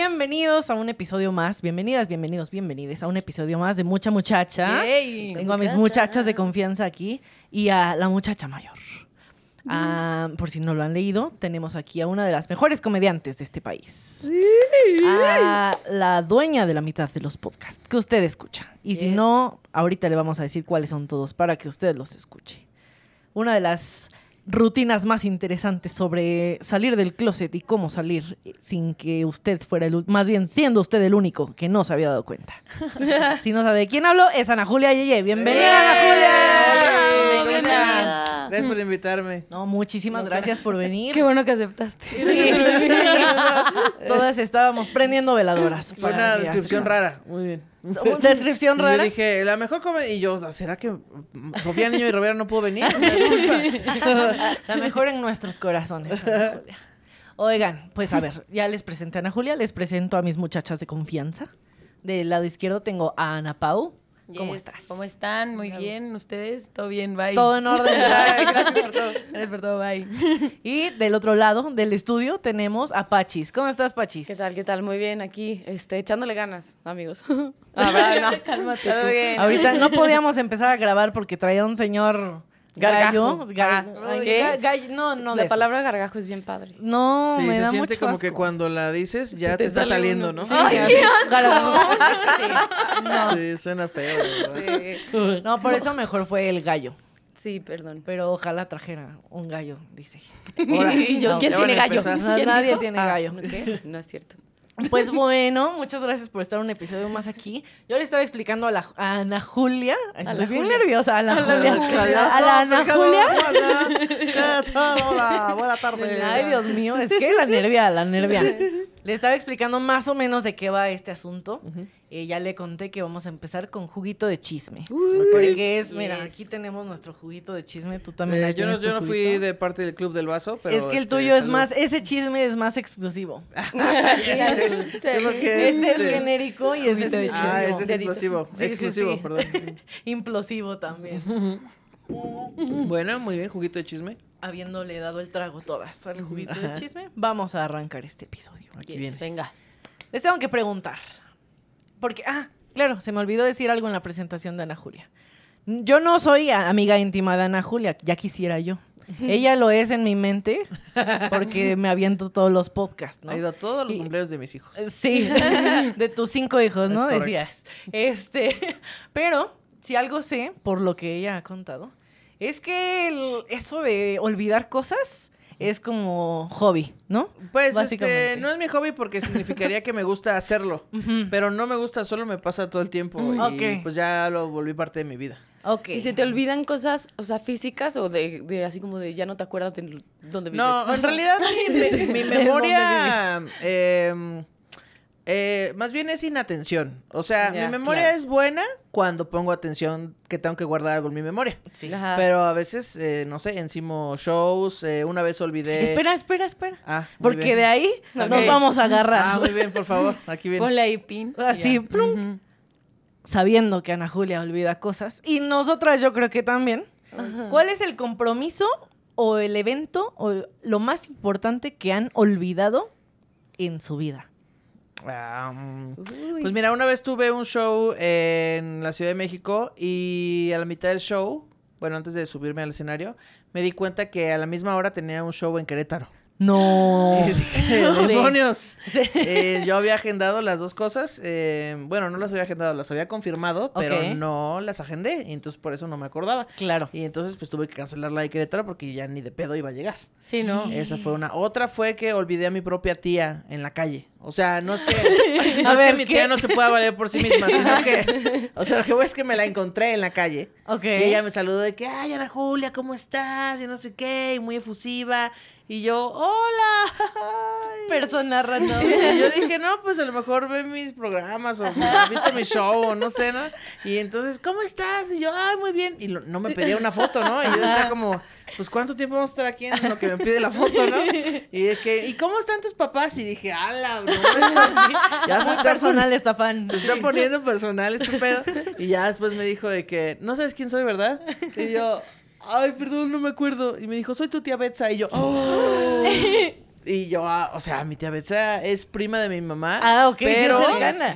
bienvenidos a un episodio más. Bienvenidas, bienvenidos, bienvenides a un episodio más de Mucha Muchacha. Tengo a mis muchachas de confianza aquí y a la muchacha mayor. Ah, por si no lo han leído, tenemos aquí a una de las mejores comediantes de este país. A la dueña de la mitad de los podcasts que usted escucha. Y si no, ahorita le vamos a decir cuáles son todos para que usted los escuche. Una de las rutinas más interesantes sobre salir del closet y cómo salir sin que usted fuera el, más bien siendo usted el único que no se había dado cuenta. si no sabe de quién hablo, es Ana Julia Yeye. Bienvenida, Ana Julia. Bienvenida. Gracias por invitarme. No, muchísimas gracias por venir. Qué bueno que aceptaste. Sí. Todas estábamos prendiendo veladoras. Fue para una descripción rara. Muy bien. Descripción Y rara. Yo dije, la mejor comedia. Y yo, ¿será que mm, Sofía Niño y Rivera no pudo venir? La mejor en nuestros corazones. Oigan, pues a ver, ya les presenté a Ana Julia, les presento a mis muchachas de confianza. Del lado izquierdo tengo a Ana Pau. ¿Cómo Yes. estás? ¿Cómo están? Muy bien. ¿Ustedes? ¿Todo bien? Bye. Todo en orden. Gracias por todo. Gracias por todo. Bye. Y del otro lado del estudio tenemos a Pachis. ¿Cómo estás, Pachis? ¿Qué tal? ¿Qué tal? Muy bien, aquí, este, echándole ganas, amigos. Ah, ¿verdad? No. Cálmate Todo tú. bien. Ahorita no podíamos empezar a grabar porque traía un señor gallo. Gargajo. Ga- Ah, no, no La de palabra esos. gargajo es bien padre. No, Sí, me se da siente mucho como que cuando la dices ya te, te está saliendo, uno. ¿no? Sí, Ay, qué gargajo. Sí. No. Sí, suena feo. ¿verdad? Sí. No, por eso mejor fue el gallo. Sí, perdón. Pero ojalá trajera un gallo, dice. Ahora, Y yo, no, ¿quién tiene gallo? ¿Quién nadie dijo? tiene Ah, gallo. No es cierto. Pues bueno, muchas gracias por estar un episodio más aquí. Yo le estaba explicando a, la, a Ana Julia. Estoy bien nerviosa, a la A la Julia. A la Ana Julia. Buenas tardes. Ay, Dios mío, es que la nervia, la nervia. Le estaba explicando más o menos de qué va este asunto. Eh, ya le conté que vamos a empezar con juguito de chisme. Porque es, mira, Yes. aquí tenemos nuestro juguito de chisme. Tú también Eh, yo no, yo no fui de parte del club del vaso, pero. es que el este, tuyo es salud. más, ese chisme es más exclusivo. Sí, porque es, Este es este, genérico y ese es de exclusivo. Ah, ese es Sí, explosivo. sí, Exclusivo, sí. perdón. Implosivo también. Bueno, muy bien, juguito de chisme. Habiéndole dado el trago todas al juguito de chisme, vamos a arrancar este episodio. Aquí Yes, viene. Venga. Les tengo que preguntar. Porque, ah, claro, se me olvidó decir algo en la presentación de Ana Julia. Yo no soy amiga íntima de Ana Julia, ya quisiera yo. Ella lo es en mi mente porque me aviento todos los podcasts, ¿no? Ha ido a todos los Y- cumpleaños de mis hijos. Eh, Sí, de tus cinco hijos, ¿no? Es. Decías. Este, pero si algo sé, por lo que ella ha contado, es que el- eso de olvidar cosas es como hobby, ¿no? Pues Básicamente. este, no es mi hobby porque significaría que me gusta hacerlo. Pero no me gusta, solo me pasa todo el tiempo. Y Ok. pues ya lo volví parte de mi vida. Ok. ¿Y se te olvidan cosas, o sea, físicas o de, de así como de ya no te acuerdas de dónde vives? No, en realidad mi, Sí, sí. mi- mi ¿De memoria eh, eh, más bien es inatención. O sea, mi memoria claro. es buena cuando pongo atención que tengo que guardar algo en mi memoria. Sí. Ajá. Pero a veces, eh, no sé, encimo shows, eh, una vez olvidé... Espera, espera, espera. Ah, muy Porque bien. de ahí nos vamos a agarrar. Ah, muy bien, por favor, aquí viene. Ponle ahí pin. Así, Ya. plum. Sabiendo que Ana Julia olvida cosas. Y nosotras yo creo que también. ¿Cuál es el compromiso o el evento o lo más importante que han olvidado en su vida? Pues mira, una vez tuve un show en la Ciudad de México y a la mitad del show, bueno, antes de subirme al escenario, me di cuenta que a la misma hora tenía un show en Querétaro. No. ¡Demonios! Sí. Eh, yo había agendado las dos cosas. eh, bueno, no las había agendado, las había confirmado, pero no las agendé. Y entonces por eso no me acordaba. Claro. Y entonces pues tuve que cancelar la de Querétaro porque ya ni de pedo iba a llegar. Sí, ¿no? Esa fue una. Otra fue que olvidé a mi propia tía en la calle. O sea, no es que, no A es ver, que mi ¿qué? tía no se pueda valer por sí misma, sino que, o sea, lo que voy es que me la encontré en la calle. Ok. Y ella me saludó de que, ay, Ana Julia, ¿cómo estás? Y no sé qué, y muy efusiva. Y yo, hola. Ay. Persona random. Y yo dije, no, pues a lo mejor ve mis programas o ha visto mi show o no sé, ¿no? Y entonces, ¿cómo estás? Y yo, ay, muy bien. Y lo- no me pedía una foto, ¿no? Y yo decía como, pues, ¿cuánto tiempo vamos a estar aquí en lo que me pide la foto, no? Y de que, ¿y cómo están tus papás? Y dije, ala, no, ya se está personal esta fan. se está poniendo personal este pedo. Y ya después me dijo de que, no sabes quién soy, ¿verdad? Y yo, ay, perdón, no me acuerdo. Y me dijo, soy tu tía Betsa. Y yo, oh. Y yo, ah, o sea, mi tía Betsa es prima de mi mamá. Ah, ok, Pero,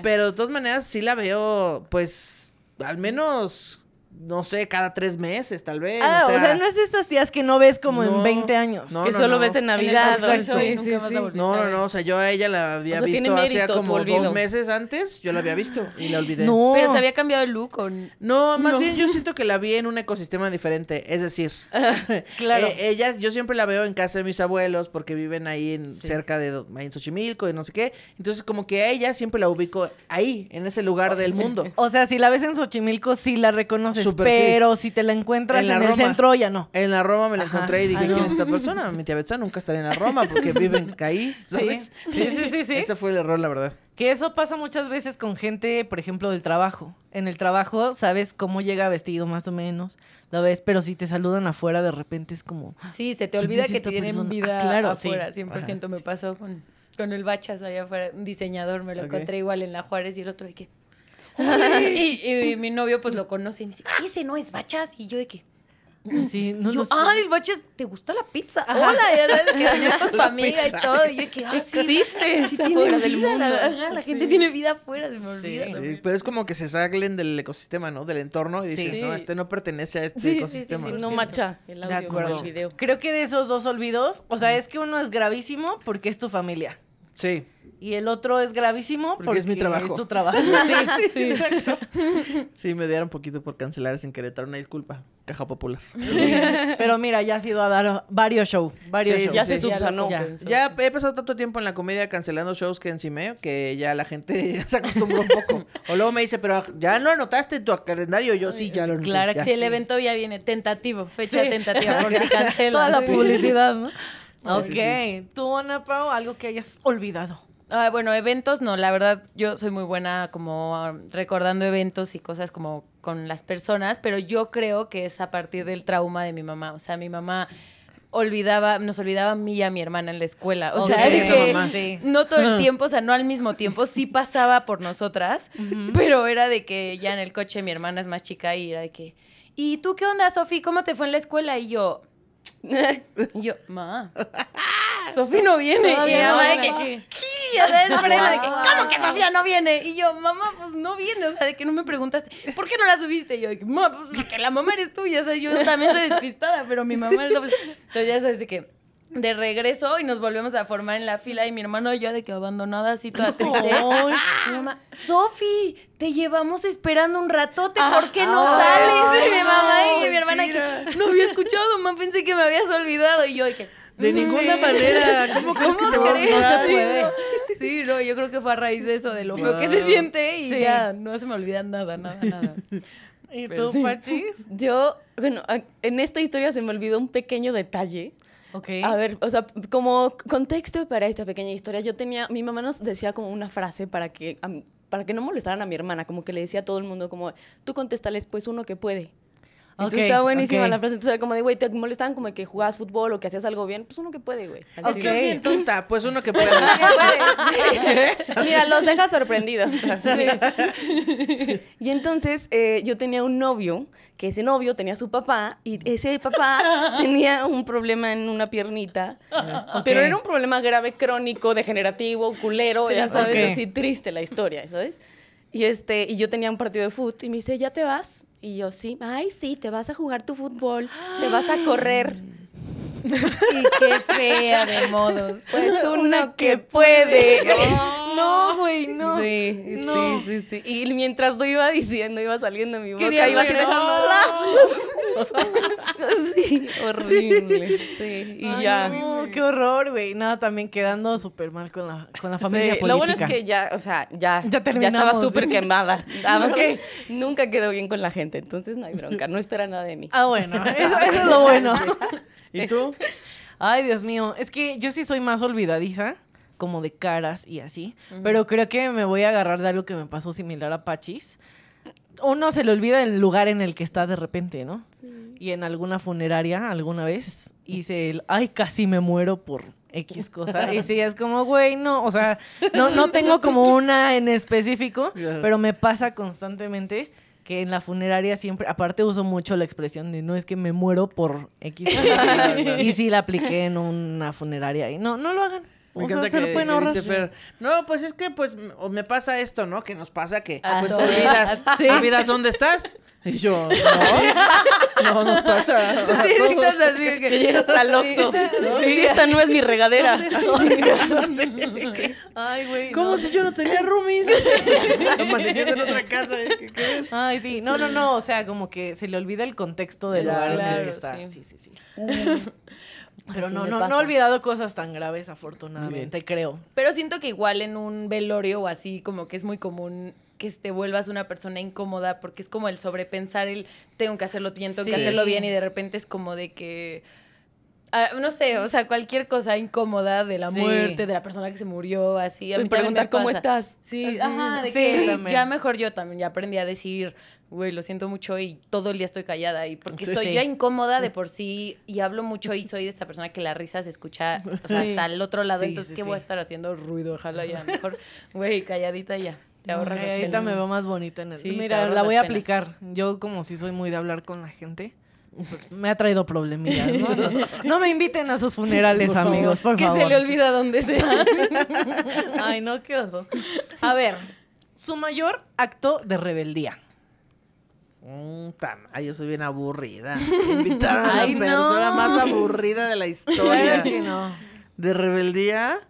pero de todas maneras sí la veo, pues, al menos, no sé, cada tres meses, tal vez. Ah, o sea, no es de estas tías que no ves como No, en 20 años. no, que solo ves en Navidad. En el o- bautizo sí, nunca sí, vas a sí. volver No, no, no, o sea, yo a ella la había O sea, visto hace como dos meses antes, yo la había visto y la olvidé. No. Pero se había cambiado el look con... No, más bien yo siento que la vi en un ecosistema diferente. Es decir, Claro. eh, ellas, yo siempre la veo en casa de mis abuelos porque viven ahí en, cerca de ahí en Xochimilco y no sé qué. Entonces, como que a ella siempre la ubico ahí, en ese lugar del mundo. O sea, si la ves en Xochimilco, sí la reconoces, Sí. pero si te la encuentras En el Roma. centro, ya no. En la Roma me la Ajá. encontré y dije, Ah, no. ¿quién es esta persona? Mi tía Betsa nunca estará en la Roma porque viven ahí, ¿sabes? Sí, sí, sí, sí. Ese fue el error, la verdad. Que eso pasa muchas veces con gente, por ejemplo, del trabajo. En el trabajo sabes cómo llega vestido más o menos, lo ves, pero si te saludan afuera de repente es como... Sí, se te ¿Quién olvida es que tienen persona? vida Ah, claro, sí. afuera, 100% me pasó con, con el Bachas allá afuera, un diseñador, me lo encontré igual en la Juárez y el otro de que... y, y mi novio pues lo conoce y me dice, ese no es Bachas, y yo de que... Sí, no yo, lo sé. ay, Bachas, ¿te gusta la pizza? Hola, ya sabes que venía con su amiga y todo, y yo de que, ah, sí, Existes sí afuera tiene del vida, mundo. La, ajá, la gente tiene vida afuera, se me olvida. Sí, pero es como que se salen del ecosistema, ¿no? Del entorno y dices, Sí. no, este no pertenece a este Sí, sí, sí, ecosistema. sí, No macha el De audio con acuerdo. el video. Creo que de esos dos olvidos, o sea, es que uno es gravísimo porque es tu familia. Sí. Y el otro es gravísimo Porque porque, es mi trabajo. Es tu trabajo. Sí, sí, exacto. Sí, me dieron un poquito por cancelar sin Querétaro. Una disculpa. Caja popular. Sí. Pero mira, ya has ido a dar varios shows. Varios Sí, shows. Ya sí, se sí. subsanó. Ya. Ya he pasado tanto tiempo en la comedia cancelando shows que encimé que ya la gente se acostumbró un poco. O luego me dice, pero ya lo anotaste en tu calendario. Yo sí, ya lo anoté. Claro que ya. Si el evento ya viene tentativo, fecha Sí. tentativa, por si cancelan. Toda la Sí. publicidad, ¿no? Sí, ok. sí, Tú, Ana Pau, algo que hayas olvidado. Ah, bueno, eventos no, la verdad yo soy muy buena como ah, recordando eventos y cosas como con las personas, pero yo creo que es a partir del trauma de mi mamá, o sea, mi mamá olvidaba, nos olvidaba a mí y a mi hermana en la escuela, o sea, es que no todo el tiempo, o sea, no al mismo tiempo, sí pasaba por nosotras, pero era de que ya en el coche mi hermana es más chica y era de que, ¿y tú qué onda, Sofi? ¿Cómo te fue en la escuela? Y yo, y yo, ma, Sofi no viene. Y mi mamá de que, "¿Qué?", de que, ¿cómo que Sofía no viene? Y yo, mamá, pues no viene, o sea, de que no me preguntaste, ¿por qué no la subiste? Y yo, de que, mamá, pues porque la mamá eres tú, ya sabes, yo también soy despistada, pero mi mamá es doble. Entonces ya sabes de que de regreso y nos volvemos a formar en la fila y mi hermano ya de que abandonada así toda triste. Mi mamá, Sofi, te llevamos esperando un ratote, ¿por qué no sales? Y mi mamá y mi hermana mentira. que no había escuchado, mamá, pensé que me habías olvidado. Y yo de que De ninguna manera. ¿Cómo crees que ¿Cómo te voy a crees? Sí, no. Sí, no, yo creo que fue a raíz de eso, de lo feo que se siente y Sí. ya no se me olvida nada, nada, nada. ¿Y Pero tú, sí. Pachis? Yo, bueno, en esta historia se me olvidó un pequeño detalle. Ok. A ver, o sea, como contexto para esta pequeña historia, yo tenía, mi mamá nos decía como una frase para que, para que no molestaran a mi hermana, como que le decía a todo el mundo como, tú contéstales pues uno que puede. Entonces estaba buenísima la frase, entonces era como de, güey, te molestaban como que jugabas fútbol o que hacías algo bien, pues uno que puede, güey. Al Ok. chile. Estás bien tonta. Pues uno que puede. Mira, los deja sorprendidos. y entonces eh, yo tenía un novio, que ese novio tenía su papá, y ese papá tenía un problema en una piernita, pero era un problema grave, crónico, degenerativo, culero, ya sabes, así triste la historia, ¿sabes? Y, este, y yo tenía un partido de fútbol y me dice, ¿ya te vas? Y yo, sí, ay, sí, te vas a jugar tu fútbol, te vas a correr. Y qué fea de modos. Pues uno que puede. No, güey, no. Sí, No. sí, sí, sí. Y mientras lo iba diciendo, iba saliendo mi boca, Quería iba haciendo Sí, horrible. Sí, y Ay, ya. No, qué horror, güey. Nada, también quedando súper mal con la, con la familia Sí, política. lo bueno es que ya, o sea, ya, Ya ya, estaba súper quemada. Ah. Nunca quedó bien con la gente, entonces no hay bronca, no espera nada de mí. Ah, bueno, eso, eso es lo bueno. ¿Y tú? Ay, Dios mío. Es que yo sí soy más olvidadiza, como de caras y así. Pero creo que me voy a agarrar de algo que me pasó similar a Pachis. Uno se le olvida el lugar en el que está de repente, ¿no? Y en alguna funeraria alguna vez hice el, ay, casi me muero por X cosa. Y sí, es como, güey, no, o sea, no, no tengo como una en específico, pero me pasa constantemente que en la funeraria siempre, aparte uso mucho la expresión de no es que me muero por X. y sí la apliqué en una funeraria y no, no lo hagan. Me O encanta que, que ahorrar. dice Fer, no, pues es que pues me pasa esto, ¿no? Que nos pasa que A pues todos. olvidas, Sí. olvidas dónde estás. Y yo, no, no nos pasa. a Sí, todos. estás así que Que llegas al Oxxo. Sí, esta no es mi regadera. Ay, güey. ¿Cómo no. si yo no tenía roomies? Amaneciendo en otra casa. ¿eh? Ay, sí. No, no, no. O sea, como que se le olvida el contexto del Claro, lugar en el que claro, está. sí. Sí, sí, sí. Pero Así no, no, no he olvidado cosas tan graves, afortunadamente, creo. Pero siento que igual en un velorio o así, como que es muy común que te vuelvas una persona incómoda porque es como el sobrepensar el tengo que hacerlo bien, tengo que hacerlo bien y de repente es como de que ah, no sé, o sea, cualquier cosa incómoda de la Sí. muerte, de la persona que se murió, así. A mí preguntar me cómo estás. Sí, Así, ajá, de sí, que ya mejor yo también ya aprendí a decir, güey, lo siento mucho y todo el día estoy callada y porque Sí. soy Sí. ya incómoda de por sí y hablo mucho y soy de esa persona que la risa se escucha o sea, Sí. hasta el otro lado, entonces qué voy a estar haciendo ruido, ojalá ya mejor, güey, calladita ya. Te ahorras Ay, las ahorita me veo más bonita en el... Mira, la voy a aplicar. Yo como si soy muy de hablar con la gente, pues me ha traído problemillas, ¿no? No, no me inviten a sus funerales, Por favor. amigos, por que favor. se le olvida dónde está. Ay, no, qué oso. A ver, su mayor acto de rebeldía. Mm, tam- Ay, yo soy bien aburrida. Invitaron a Ay, la no. persona más aburrida de la historia. Claro que no. ¿De rebeldía?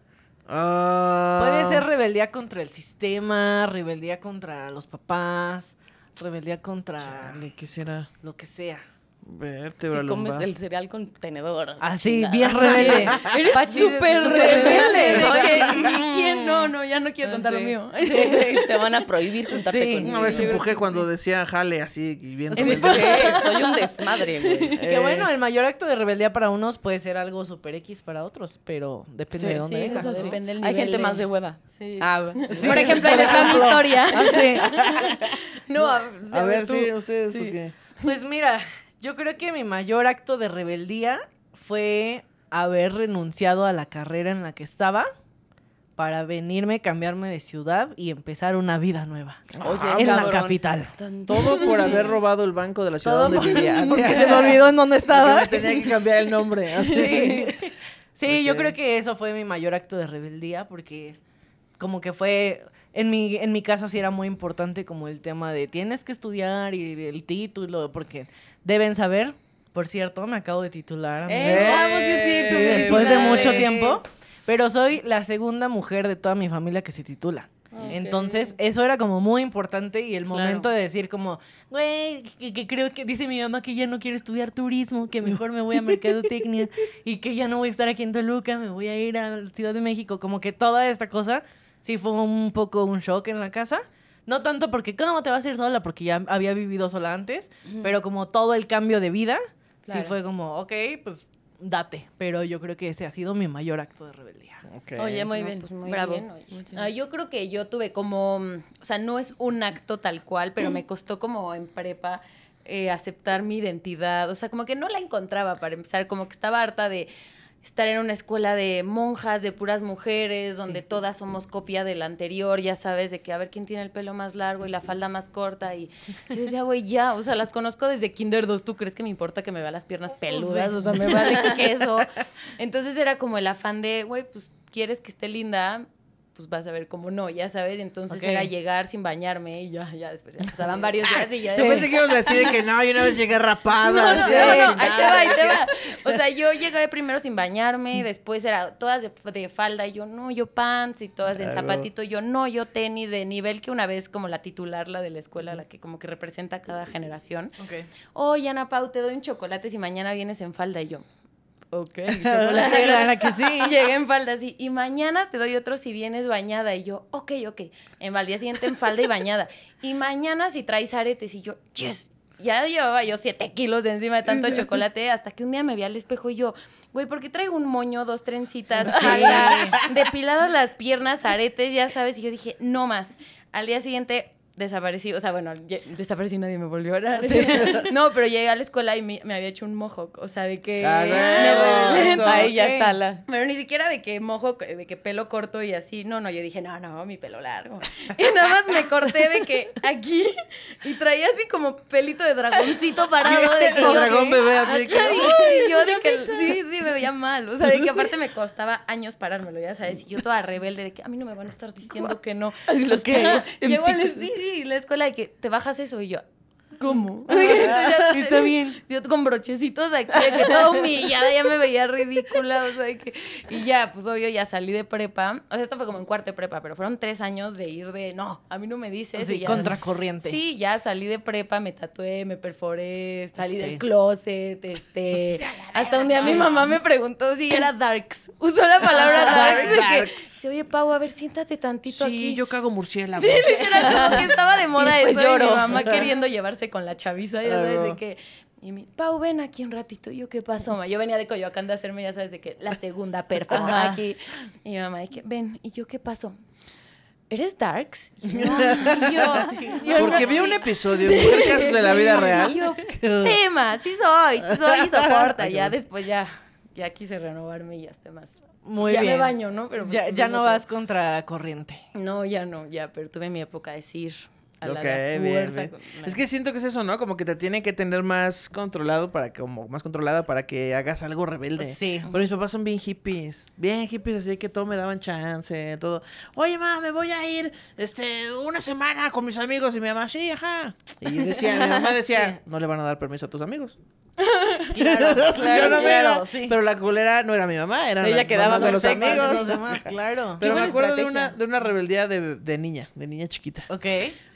Ah. Puede ser rebeldía contra el sistema, rebeldía contra los papás, rebeldía contra Chale, ¿qué será? lo que sea. Vértebra Si comes lumbar. el cereal con tenedor. Así, chingada. bien rebelde. Eres súper rebelde. Oye, ¿y quién? No, no, ya no quiero contar lo Sí. mío. Te van a prohibir juntarte Sí. con Una vez empujé cuando decía jale así y bien rebelde. que soy un desmadre, güey. Que bueno, el mayor acto de rebeldía para unos puede ser algo super X para otros, pero depende de dónde eso. Depende del Hay nivel gente de- más de hueva. Sí. Ah, Por ejemplo, ahí les va mi historia. Ah, sí. No, a, A ver, sí, ustedes. Pues mira, yo creo que mi mayor acto de rebeldía fue haber renunciado a la carrera en la que estaba para venirme, cambiarme de ciudad y empezar una vida nueva. Oye, en la capital. Todo por haber robado el banco de la ciudad Todo donde vivía. Así, porque se me olvidó en dónde estaba. me tenía que cambiar el nombre. Así. Sí, Sí, yo creo que eso fue mi mayor acto de rebeldía porque como que fue en mi en mi casa sí era muy importante como el tema de tienes que estudiar y el título porque deben saber, por cierto, me acabo de titular. ¡Eh, vamos, sí, sí, después de mucho tiempo, pero soy la segunda mujer de toda mi familia que se titula. Entonces, eso era como muy importante y el momento de decir como, güey, que, que creo que dice mi mamá que ya no quiero estudiar turismo, que mejor me voy a mercadotecnia y que ya no voy a estar aquí en Toluca, me voy a ir a Ciudad de México. Como que toda esta cosa sí fue un poco un shock en la casa. No tanto porque, ¿cómo te vas a ir sola? Porque ya había vivido sola antes, pero como todo el cambio de vida, Claro. sí fue como, ok, pues date. Pero yo creo que ese ha sido mi mayor acto de rebeldía. Ok. Oye, muy No, bien. pues muy Bravo. bien, oye. Ah, yo creo que yo tuve como, o sea, no es un acto tal cual, pero me costó como en prepa eh, aceptar mi identidad. O sea, como que no la encontraba para empezar, como que estaba harta de estar en una escuela de monjas, de puras mujeres, donde todas somos copia de la anterior, ya sabes, de que a ver quién tiene el pelo más largo y la falda más corta. Y yo decía, güey, ya, o sea, las conozco desde Kinder 2, ¿tú crees que me importa que me vea las piernas peludas? O sea, me vale queso. Entonces era como el afán de, güey, pues quieres que esté linda, pues vas a ver cómo no, ya sabes. Entonces era llegar sin bañarme y ya, ya después ya pasaban varios días y ya. Yo pensé que ibas a decir de que no, yo una vez llegué rapada. No, no, así, no, no, a la ahí te va, ahí te va. O sea, yo llegué primero sin bañarme, después era todas de, de falda y yo no, yo pants y todas en Claro. zapatito, yo no, yo tenis de nivel que una vez como la titular, la de la escuela, la que como que representa a cada generación. Ok. Oye, Ana Pau, te doy un chocolate si mañana vienes en falda y yo. Ok, chocolate. Claro que sí. Llegué en falda así. Y mañana te doy otro si vienes bañada. Y yo, ok, ok. En al día siguiente en falda y bañada. Y mañana si traes aretes. Y yo, yes. Ya llevaba yo siete kilos encima de tanto chocolate. Hasta que un día me vi al espejo y yo, güey, ¿por qué traigo un moño, dos trencitas, falda, depiladas las piernas, aretes, ya sabes? Y yo dije, no más. Al día siguiente desaparecí, o sea, bueno, desaparecí, nadie me volvió a ver. No, pero llegué a la escuela y me, me había hecho un mohawk, o sea, de que... Ah, me- eso. Ahí ya está la. Pero ni siquiera de que mojo, de que pelo corto y así. No, no, yo dije, no, no, mi pelo largo. Y nada más me corté de que aquí y traía así como pelito de dragoncito parado. De que yo- dragón bebé, así que- y yo de que sí, sí, me veía mal. O sea, de que aparte me costaba años parármelo, ya sabes. Y yo toda rebelde de que a mí no me van a estar diciendo que no. Así los que. Llegó a la, sí, sí, la escuela de que te bajas eso y yo, ¿cómo? Está bien. Yo con brochecitos aquí, de que toda humillada, ya me veía ridícula, o sea, que... Y ya, pues obvio, ya salí de prepa. O sea, esto fue como en cuarto de prepa, pero fueron tres años de ir de, no, a mí no me dices. Y ya- contracorriente. Sí, ya salí de prepa, me tatué, me perforé, salí Sí. del closet, este... hasta un día mi mamá me preguntó si era darks. Usó la palabra darks. de que, Darks. Oye, Pau, a ver, siéntate tantito aquí. Sí, yo cago murciélago. Sí, literal, como que estaba de moda Y eso. y lloro. mi mamá queriendo llevarse con la chaviza, ya sabes, de que... Y mi, Pau, ven aquí un ratito. Y yo, ¿qué pasó, ma? Yo venía de Coyoacán de hacerme, ya sabes, de que la segunda perfo Ajá. aquí. Y mi mamá, de que, ven. Y yo, ¿qué pasó? ¿Eres Darks? Y yo, y yo, yo Porque no- vi un episodio en Mujer Casos de la Vida Real. yo, sí, ma, sí soy, sí soy y soporta. Ya después ya, ya quise renovarme y ya estoy más. Muy ya bien. me baño, ¿no? Pero Ya, ya no vas contra corriente. No, ya no, ya, pero tuve mi época de decir a la bien, bien. con- Es que siento que es eso, ¿no? Como que te tienen que tener más controlado para que, como más controlada para que hagas algo rebelde. Sí. Pero mis papás son bien hippies. Bien hippies, así que todo me daban chance, todo. Oye, mamá, me voy a ir este una semana con mis amigos. Y mi mamá, sí, ajá. Y decía, mi mamá decía, no le van a dar permiso a tus amigos. Claro, yo no me claro, iba. sí. Pero la culera no era mi mamá, eran Ella quedaba de los amigos. Los demás, claro. Pero me acuerdo de una, de una rebeldía de, de niña, de niña chiquita. Ok.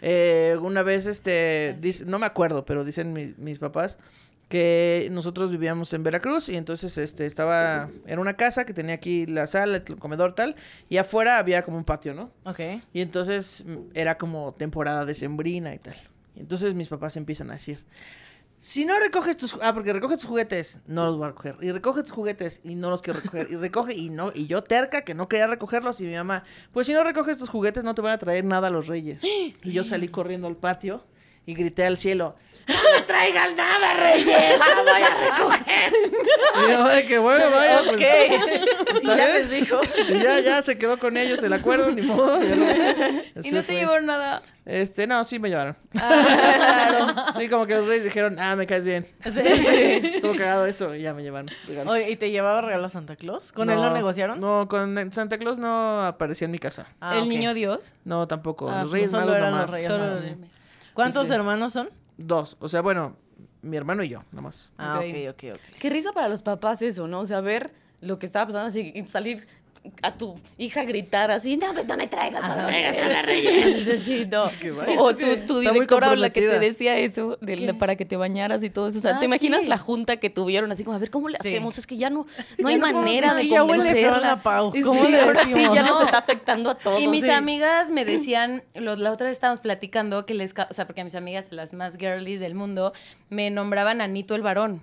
Eh, una vez, este, dice- no me acuerdo, pero dicen mi- mis papás que nosotros vivíamos en Veracruz y entonces, este, estaba en una casa que tenía aquí la sala, el comedor, tal, y afuera había como un patio, ¿no? Ok. Y entonces mm, era como temporada decembrina y tal. Y entonces mis papás empiezan a decir, si no recoges tus... Ah, porque recoge tus juguetes, no los voy a recoger. Y recoge tus juguetes y no los quiero recoger. Y recoge y no... Y yo terca que no quería recogerlos y mi mamá, pues si no recoges tus juguetes no te van a traer nada a los reyes. Y yo salí corriendo al patio y grité al cielo, no me traigan nada, reyes, no voy a recoger. y mi mamá de que bueno, vaya, pues... Y ya les dijo. Sí, ya, ya se quedó con ellos el acuerdo, ni modo. ya no- Y no te fue. llevó nada. Este, no, sí me llevaron. Ah, Sí, como que los reyes dijeron, ah, me caes bien. Estuvo cagado eso y ya me llevaron. regalos. Oye, ¿y te llevaba regalo Santa Claus? ¿Con él no negociaron? No, con Santa Claus no aparecía en mi casa. Ah, el ok. niño Dios. No, tampoco. Ah, los reyes solo magos eran los nomás. Reyes Solo Magos. los- ¿Cuántos Sí, sí. hermanos son? Dos. O sea, bueno, mi hermano y yo, nomás. Ah, Ok. ok, ok, ok. Qué risa para los papás eso, ¿no? O sea, ver lo que estaba pasando así y salir a tu hija a gritar así, no, pues no me traigas, no me traigas nada, Reyes. Sí, no. O tu, tu directora o la que te decía eso, de, de- para que te bañaras y todo eso. O sea, Ah, ¿te imaginas sí. la junta que tuvieron? Así como, a ver, ¿cómo le Sí. hacemos? Es que ya no, no hay no manera de convencerla. la Pau. Y ¿Cómo sí, le ahora sí, ya nos No. está afectando a todos. Y mis sí. amigas me decían, lo- la otra vez estábamos platicando que les, ca- o sea, porque a mis amigas, las más girlies del mundo, me nombraban Anito el varón.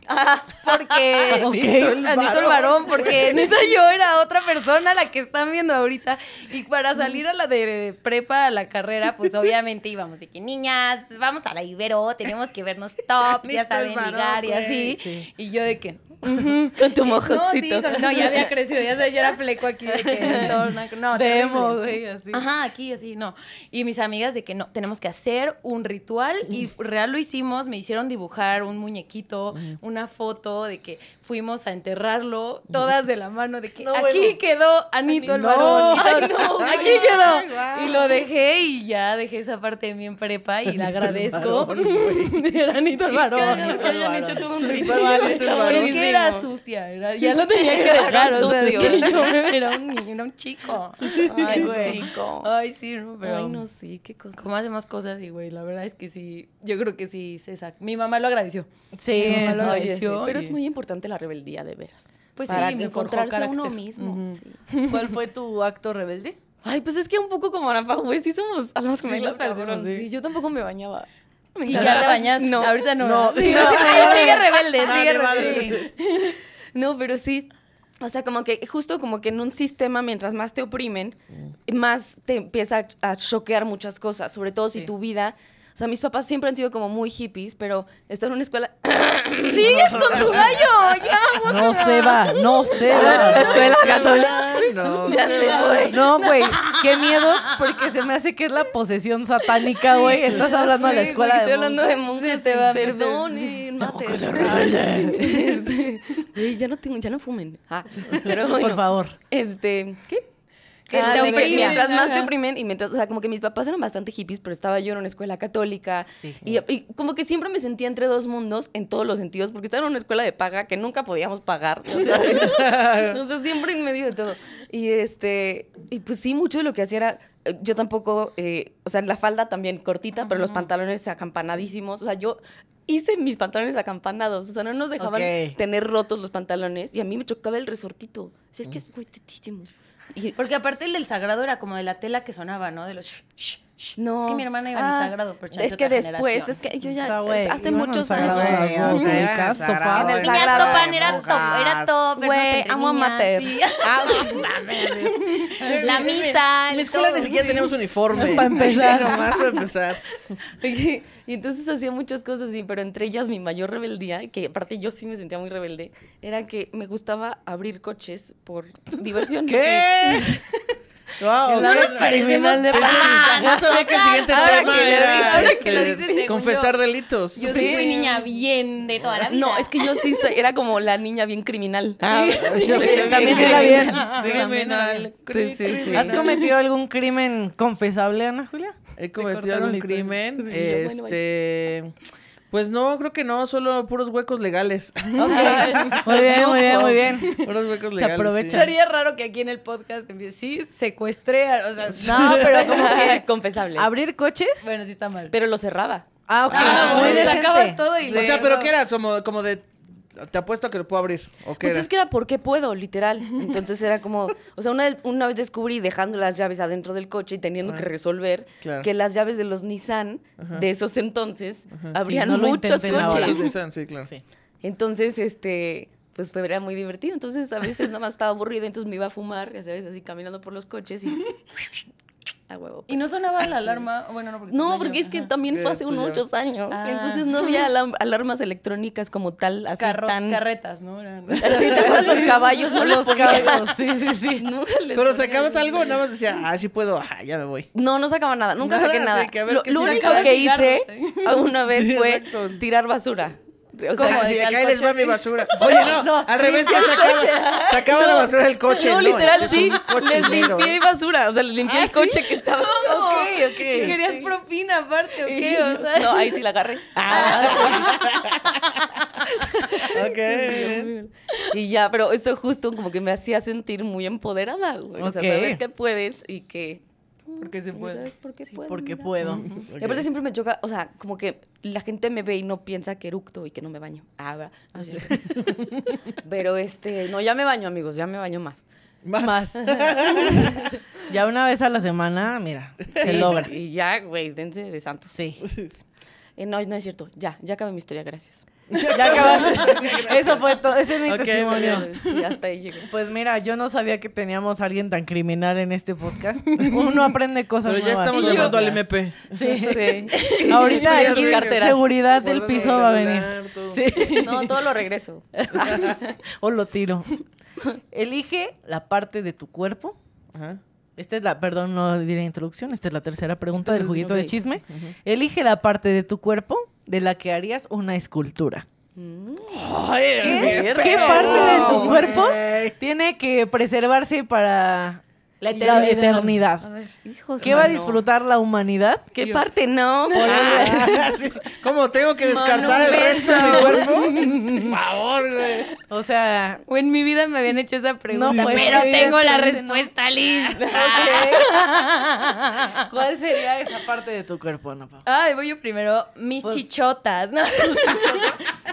Porque Anito el Anito el varón, porque neta yo era otra persona la que están viendo ahorita. Y para salir a la de prepa, a la carrera, pues obviamente íbamos de que niñas, vamos a la Ibero, tenemos que vernos top, ya saben, ligar y así. Sí. Y yo de que, Con tu no, sí, con- no, ya había crecido, ya ya era fleco aquí de que una- no, Demo, güey, así. Ajá, aquí así, no. Y mis amigas de que no, tenemos que hacer un ritual y real lo hicimos, me hicieron dibujar un muñequito, una foto de que fuimos a enterrarlo, todas de la mano, de que No, aquí bueno. quedó Anito el No. varón. Ay, todo, no, aquí quedó. Y lo dejé y ya dejé esa parte de mí en prepa y la agradezco. Era Anito el varón. que hayan hecho todo un Sí, ritual. fue Era sucia, era- ya lo tenía que dejar, o sea, de sucio. que yo era un niño, era un chico. Ay, güey. chico. Ay, sí, no, pero... Ay, no, sí, qué cosa. ¿Cómo hacemos cosas y, güey? La verdad es que sí, yo creo que sí, se saca. Mi mamá lo agradeció. Sí, Mi mamá lo oye, agradeció. Pero y- es muy importante la rebeldía, de veras. Pues Para sí, encontrarse a uno mismo. Sí. ¿Cuál fue tu acto rebelde? Ay, pues es que un poco como Ana Pau, güey, sí somos almas gemelas, sí. Sí, yo tampoco me bañaba. Y ya te bañas. No. Ahorita no. No, Sí, no, no, no, sigue rebelde, no, sigue ni madre. rebelde. No, pero sí. O sea, como que justo como que en un sistema, mientras más te oprimen, más te empieza a, a choquear muchas cosas, sobre todo si Sí. tu vida... O sea, mis papás siempre han sido como muy hippies, pero estar en una escuela... ¡Sigues con tu gallo! ¡Ya! No se va, no se va. Escuela católica. No, Ya se fue. No, güey, qué miedo, porque se me hace que es la posesión satánica, güey. Estás hablando de la escuela güey, de Estoy hablando de monjas. monjas. Se va. Perdón, Tampoco se rebelde. Este, ya no tengo, ya no fumen. Ah, pero bueno. Por favor. Este, ¿qué? Que Ah, te sí, que oprimen, mientras más te oprimen y mientras, o sea, como que mis papás eran bastante hippies, pero estaba yo en una escuela católica Sí. y, y como que siempre me sentía entre dos mundos en todos los sentidos, porque estaba en una escuela de paga que nunca podíamos pagar, o sea, o sea, siempre en medio de todo. Y este, y pues sí, mucho de lo que hacía era, eh, yo tampoco, eh, o sea, la falda también cortita, pero los pantalones acampanadísimos, o sea, yo hice mis pantalones acampanados, o sea, no nos dejaban tener rotos los pantalones y a mí me chocaba el resortito, o sea, es que es muy tetísimo. Y, Porque aparte el del sagrado era como de la tela que sonaba, ¿no? De los sh, sh, sh. No. Es que mi hermana iba Ah, en sagrado, pero chance Es que después, generación. es que yo O ya sea, hace al muchos años. Sagrado, En el Niñas sagrado. topan, era top, era top. Güey, amo a Mater. sí. Ah, La misa, En mi escuela todo. ni siquiera teníamos uniforme. Empezar. Sí, nomás para empezar. y entonces hacía muchas cosas así, pero entre ellas mi mayor rebeldía, que aparte yo sí me sentía muy rebelde, era que me gustaba abrir coches por diversión. ¿Qué? Wow, No nos parecemos de tanto. No sabía que el siguiente Ahora tema que era ahora que lo este, dices, confesar yo. delitos. Yo sí fui niña bien de toda la vida. No, es que yo sí soy, era como la niña bien criminal. Ah, yo Sí, sí, también era bien. Sí, también era bien. Sí, sí, sí. ¿Has cometido algún crimen confesable, Ana Julia? He cometido algún crimen. Sí, ya, bueno, este. Pues no, creo que no, solo puros huecos legales. Muy bien, muy bien, muy bien. puros huecos Se legales. aprovecha. sí. Sería raro que aquí en el podcast empiece, sí, secuestré, a- o sea, No, pero como que Confesables. abrir coches. bueno, sí está mal. Pero lo cerraba. Ah, ok. Ah, muy sacabas todo y O sea, pero ¿qué era? Como, como de. Te apuesto a que lo puedo abrir. ¿O qué Pues era? es que era porque puedo, literal. Entonces era como, o sea, una, una vez descubrí dejando las llaves adentro del coche y teniendo que resolver Claro. que las llaves de los Nissan de esos entonces abrían Sí, no muchos coches. Nissan, sí, claro. Sí. Entonces, este, pues fue, era muy divertido. Entonces, a veces nada más estaba aburrida, entonces me iba a fumar, ya sabes, así caminando por los coches y a huevo. Y no sonaba la alarma, bueno, no, porque... No, porque es que también fue hace unos muchos años. Ah. Entonces no había alarmas electrónicas como tal, así Carro- tan... carretas, ¿no? Eran- Así, ¿te acuerdas los caballos? No los caballos, sí, sí, sí. Pero sacabas algo, nada más decía, ah, sí puedo, ah, ya me voy. No, no sacaba nada, nunca Nada, saqué nada. que a ver lo único que hice Cigarros, alguna vez Sí, fue exacto. tirar basura. O sea, de acá al les va mi basura. Oye, no, al revés que sacaba, sacaba la basura del coche. no, No, literal, sí. Les limpié basura. O sea, les limpié ¿Ah, el sí? coche que estaba. Ok, ok. ¿Y querías propina aparte o Y- qué? O sea, No, ahí sí la agarré. Ok, bien. Y ya, pero eso justo como que me hacía sentir muy empoderada, güey. O sea, Ok. saber que puedes y que... porque se puede. ¿Sabes por qué puedo? Porque Mira. puedo. Y aparte siempre me choca, o sea, como que la gente me ve y no piensa que eructo y que no me baño. Ah, no cierto. Pero este, no, ya me baño, amigos, ya me baño más. Más. Ya una vez a la semana, mira, se logra. Y ya, güey, dense de santos. Sí. Eh, no, no es cierto. Ya, ya acabé mi historia, gracias. Ya acabaste. Eso fue todo. Ese es mi testimonio. Sí, hasta ahí llegué. Pues mira, yo no sabía que teníamos a alguien tan criminal en este podcast. Uno aprende cosas Pero ya nuevas. estamos llamando al MP. Sí. Sí. Ahorita Ya aquí seguridad del piso va a venir. todo. Sí. No, todo lo regreso. o lo tiro. Elige la parte de tu cuerpo. Ajá. Esta es la, perdón, no diré introducción. Esta es la tercera pregunta del juguito de chisme. Elige la parte de tu cuerpo de la que harías una escultura. Ay, ¿Qué, qué ¿Qué pedo, parte de tu cuerpo tiene que preservarse para La la eternidad. Hijos, ¿Qué va a disfrutar la humanidad? ¿Qué parte no? Ah, sí. ¿Cómo tengo que descartar el resto de mi cuerpo? Por favor, güey. O sea, O en mi vida me habían hecho esa pregunta, No, pues, pero tengo la evidentemente no. respuesta lista. ¿cuál sería esa parte de tu cuerpo, Ana Pau? Ay, voy yo primero. Mis Pues- chichotas. ¿no?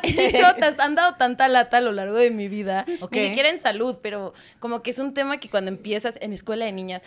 Mis chichotas han dado tanta lata a lo largo de mi vida. Ok. Ni siquiera en salud, pero como que es un tema que cuando empiezas en escuela de niñas,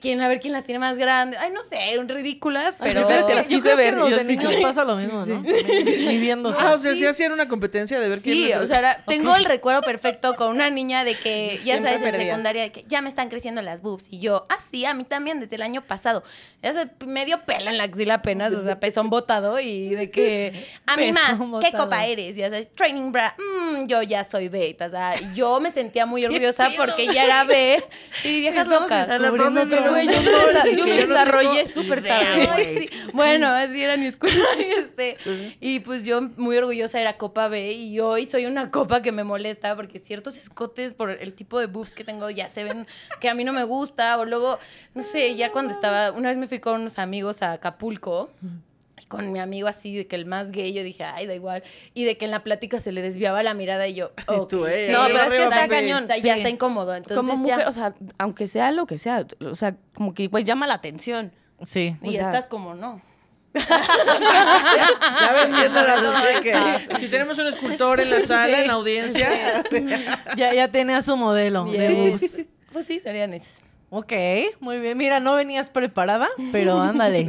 quieren a ver quién las tiene más grandes. Ay, no sé, un ridículas, pero... Te las Yo quise que ver, los yo de sí. niños pasa lo mismo, ¿no? Midiéndose. Ah, o sea, sí hacían una competencia de ver quién Sí, o sea, era- tengo el recuerdo perfecto con una niña de que, ya Siempre sabes, en secundaria, de que ya me están creciendo las boobs. Y yo, ah, sí, a mí también, desde el año pasado. Ya se medio pela en la axila apenas, o sea, pezón botado y de que, a mí más, ¿qué copa eres? Ya sabes, training bra, mm, yo ya soy beta. O sea, yo me sentía muy orgullosa porque ya era B. Sí, viejas locas. Descubriendo Pero, güey, yo me, yo me desarrollé súper tarde. Sí. Bueno, así era mi escuela. Y, este, y pues yo muy orgullosa era Copa B y hoy soy una copa que me molesta porque ciertos escotes por el tipo de boobs que tengo ya se ven que a mí no me gusta o luego, no sé, ya cuando estaba, una vez me fui con unos amigos a Acapulco. Y Con mi amigo así, de que el más gay, yo dije, ay, da igual. Y de que en la plática se le desviaba la mirada y yo, Y tú, ok. eh, No, pero es que está cañón, o sea, ya Sí. está incómodo. Entonces como ya, mujer, o sea, aunque sea lo que sea, o sea, como que igual llama la atención. Sí. y o sea- estás como, no. Ya vendiéndolas así que si tenemos un escultor en la sala, en la audiencia, Ya, ya tenía su modelo de boobs. Pues sí, serían esas. Ok, muy bien. Mira, no venías preparada, pero ándale.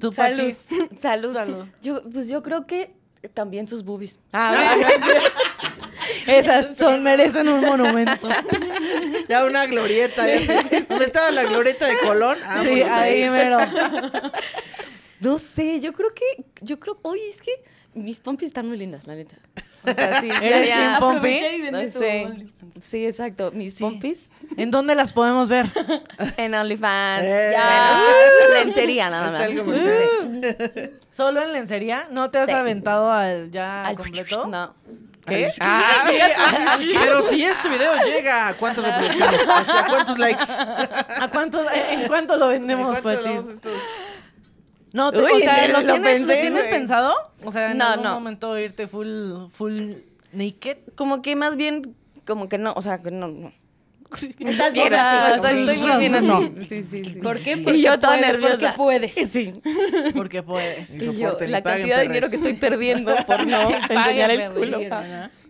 Tu Salud. pachis. Salud. Salud. Yo, pues yo creo que también sus boobies. Ah, Esas son, merecen un monumento. ya una glorieta. ¿Dónde estaba la glorieta de Colón? Ah, Sí, ahí mero. No sé, yo creo que, yo creo, oye, es que mis pompis están muy lindas, la neta. O sea, sí, sí ¿Eres team pompi? Aprovecha y vende No tu sé. OnlyFans. Sí, exacto. Mis pompis ¿En dónde las podemos ver? en OnlyFans. Eh. Ya. lencería nada más. ¿Solo en lencería? ¿No te has Sí. aventado al ya Al- completo? No. ¿Qué? Ah, Pero si este video llega a cuántas reproducciones, sea, cuántos likes. ¿A cuánto, ¿En cuánto lo vendemos, estos? No, te- Uy, o sea, ¿lo, lo tienes, ¿lo pensé, tienes güey. pensado? O sea, en No, algún no. momento irte full, full naked. Como que más bien, como que no, o sea, que no, no. Estás bien así, estoy, muy bien así. No. Sí, sí, sí. ¿Por qué? Y Porque yo toda puedes, nerviosa. Porque puedes. Sí. Porque puedes. Y yo, la cantidad de dinero que estoy perdiendo por no enseñar el culo.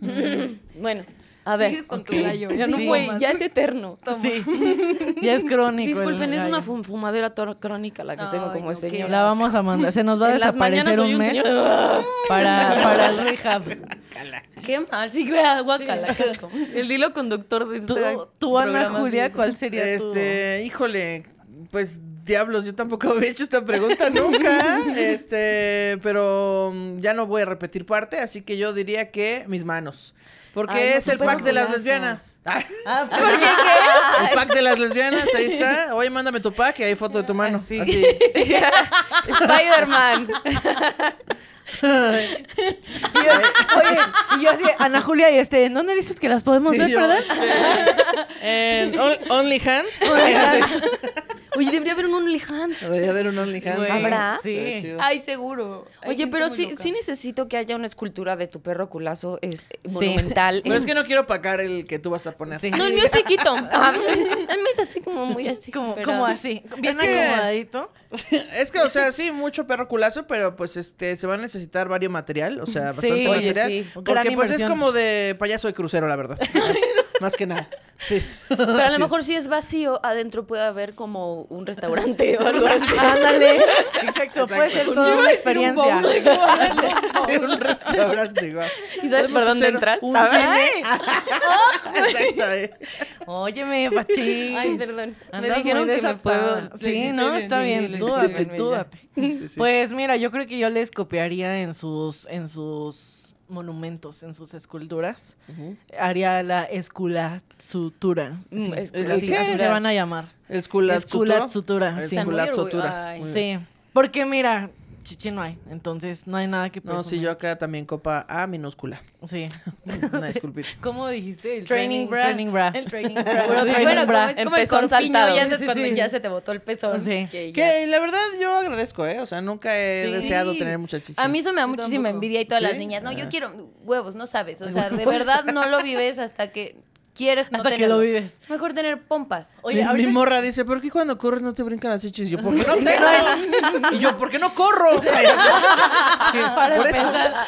Sí. Bueno, a ver. Sigues con tu ok. gallo. Ya no Sí. güey, ya es eterno. Sí. Ya es crónico. Disculpen, es una fumadera crónica la que tengo como no. La vamos a mandar. Se nos va a En las mañanas desaparecer un un mes señor. para, para el rehab. Qué mal. Sí, güey, guacala, asco. El hilo conductor de ¿Tú, este tú, Ana Julia, sí. cuál sería tu...? Este, híjole, pues diablos, yo tampoco había hecho esta pregunta nunca. este, pero mm, ya no voy a repetir parte, así que yo diría que mis manos. Porque Ay, no, es el súper pack de las lesbianas. Ah, Ah, el pack de las lesbianas, ahí está. Oye, mándame tu pack y hay foto de tu mano. Sí. Así. Spider-Man. Y yo, oye, y yo así, Ana Julia, y este, ¿en dónde dices que las podemos ver, perdón? En On- OnlyHands. Oye, debería haber un OnlyFans. Debería haber un OnlyHands. Güey, ¿Habrá? Sí. Ay, seguro. Hay Oye, pero sí, loca. sí necesito que haya una escultura de tu perro culazo es monumental. Pero es que no quiero pagar el que tú vas a poner. Sí. No, el mío es chiquito. Ah, el mío es así como muy así. Como, pero- como así, bien Es que- acomodadito. Es que, o sea, sí, mucho perro culazo, pero pues este se va a necesitar varios material, o sea, Sí. bastante Oye, material. sí. Gran Porque pues es como de payaso de crucero, la verdad. Más, que nada. Sí. Pero a Así lo es. mejor si es vacío, adentro puede haber como un restaurante o algo así. Ándale. Exacto, puede ser Exacto. toda una experiencia. Sí, un restaurante, igual. ¿Y sabes por dónde entras? un ¿Sabes? Exacto. eh. Óyeme, Pachis. Ay, perdón. Me Andas dijeron muy que me puedo. Sí, no, está bien. Dúdate, dúdate. Sí, sí. Pues mira, yo creo que yo les copiaría en sus, en sus monumentos, en sus esculturas. Haría la escultura. Mm, Sí, escultura. así, así se van a llamar. Esculatsutura, El sí. Muy. Sí, porque mira, chichi no hay, entonces no hay nada que No, sí, presumir. yo acá también copa A minúscula. Sí. Una disculpita. ¿Cómo dijiste? El Training bra. Training bra. El training bra. Training bueno, bra. como es como el saltado. ya Sí, cuando sí. ya se te botó el pezón. Sí. que ya- Que la verdad yo agradezco, ¿eh? O sea, nunca he Sí. deseado tener mucha chichi. A mí eso me da muchísima envidia y todas las niñas. No, Ah. yo quiero huevos, no sabes. O sea, de verdad no lo vives hasta que quieres no Hasta que lo vives. Es mejor tener pompas. Oye, mi, morra dice, ¿por qué cuando corres no te brincan las chichis? Y yo, ¿por qué no tengo? y yo, ¿por qué no corro? Para Por empezar.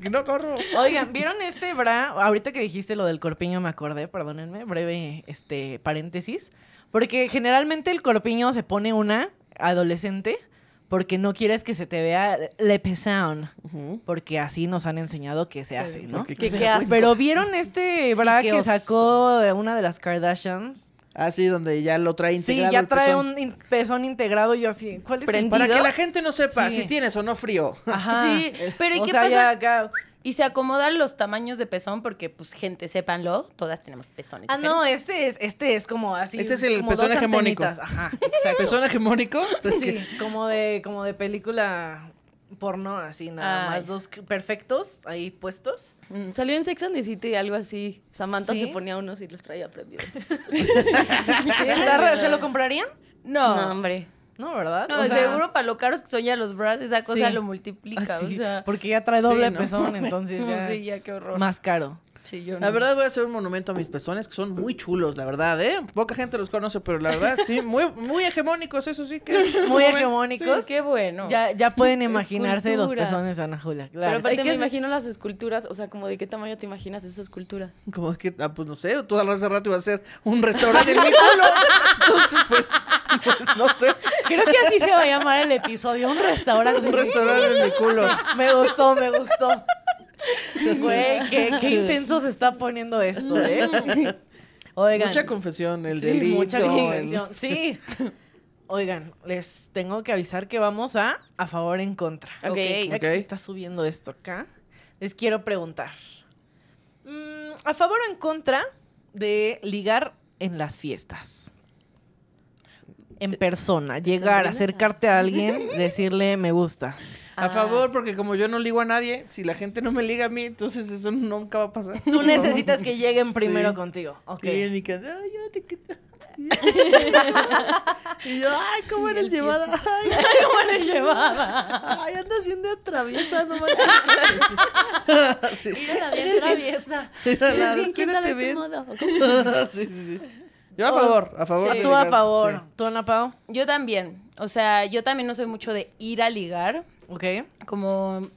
No corro. Oigan, ¿vieron este bra? Ahorita que dijiste lo del corpiño me acordé, perdónenme, breve este paréntesis. Porque generalmente el corpiño se pone una adolescente porque no quieres que se te vea le pesaon. Porque así nos han enseñado que se hace, ¿no? ¿Qué, qué qué haces? Pero ¿vieron este Sí, bra que oso. sacó una de las Kardashians? Ah, sí, donde ya lo trae Sí, integrado ya el trae pezón. un in- pezón integrado. Yo así, ¿cuál es el. Para que la gente no sepa Sí. si tienes o no frío. Ajá. Sí, pero ¿y o qué sea, pasa? ya acá- Y se acomodan los tamaños de pezón porque, pues, gente, sépanlo, todas tenemos pezones. Ah, no, este es, este es como así. Este es el pezón hegemónico. antenitas. Ajá. ¿Pezón hegemónico? Sí, como de, como de película porno, así nada Ay. más. Dos perfectos ahí puestos. Mm. Salió en Sex and the City algo así. Samantha ¿Sí? se ponía unos y los traía prendidos. ¿Se lo comprarían? No. No, hombre. No, ¿verdad? No, O sea, seguro para lo caros que son ya los bras, esa cosa Sí. lo multiplica. así, O sea, porque ya trae doble Sí, ¿no? pezón, entonces ya, Sí, es ya, qué horror. más caro. Sí, yo La no. verdad voy a hacer un monumento a mis pezones que son muy chulos, la verdad, ¿eh? Poca gente los conoce, pero la verdad, sí, muy, muy hegemónicos, eso sí que... Muy ¿cómo ven? hegemónicos. Qué bueno. Ya, ya pueden imaginarse los pezones de Ana Julia, Pero claro. aparte Hay que me imagino las esculturas, o sea, como de qué tamaño te imaginas esa escultura. Como que, ah, pues no sé, tú hace rato iba a ser un restaurante en mi culo. Entonces, pues, pues no sé, Creo que así se va a llamar el episodio, un restaurante. un restaurante en mi culo. Me gustó, me gustó. Güey, qué, qué intenso se está poniendo esto, ¿eh? Oigan. Mucha confesión, el Sí, delito. mucha confesión. Sí. Oigan, les tengo que avisar que vamos a a favor en contra. Ok. Ya Ok. que se está subiendo esto acá, les quiero preguntar. Mm, ¿A favor o en contra de ligar en las fiestas? En persona, llegar, acercarte a alguien, decirle me gustas. A Ah. favor, porque como yo no ligo a nadie, si la gente no me liga a mí, entonces eso nunca va a pasar. Tú necesitas que lleguen primero Sí. contigo. Ok. Y en mi casa, ay, te y yo, ay, ¿cómo eres llevada? Ay, ¿Cómo le llevaba? ay, andas bien de traviesa, no manches. sí. Mira, bien traviesa. Mira, la- Sí, ¿quién sabe cuídate tu bien. modo? sí, sí, sí. Yo a favor, a favor. Sí. Tú a favor. sí. ¿Tú, Ana Pao? Yo también. O sea, yo también no soy mucho de ir a ligar. Ok. como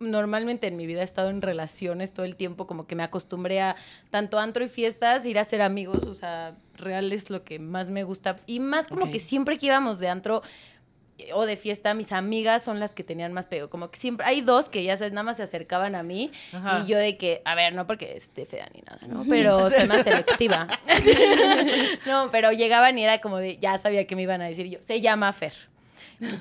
normalmente en mi vida he estado en relaciones todo el tiempo, como que me acostumbré a tanto antro y fiestas, ir a ser amigos, o sea, real es lo que más me gusta. Y más como que siempre que íbamos de antro eh, o de fiesta, mis amigas son las que tenían más pego. Como que siempre, hay dos que ya sabes, nada más se acercaban a mí Ajá. y yo de que, a ver, no porque esté fea ni nada, ¿no? Pero soy más selectiva. no, pero llegaban y era como de, ya sabía que me iban a decir yo, se llama Fer.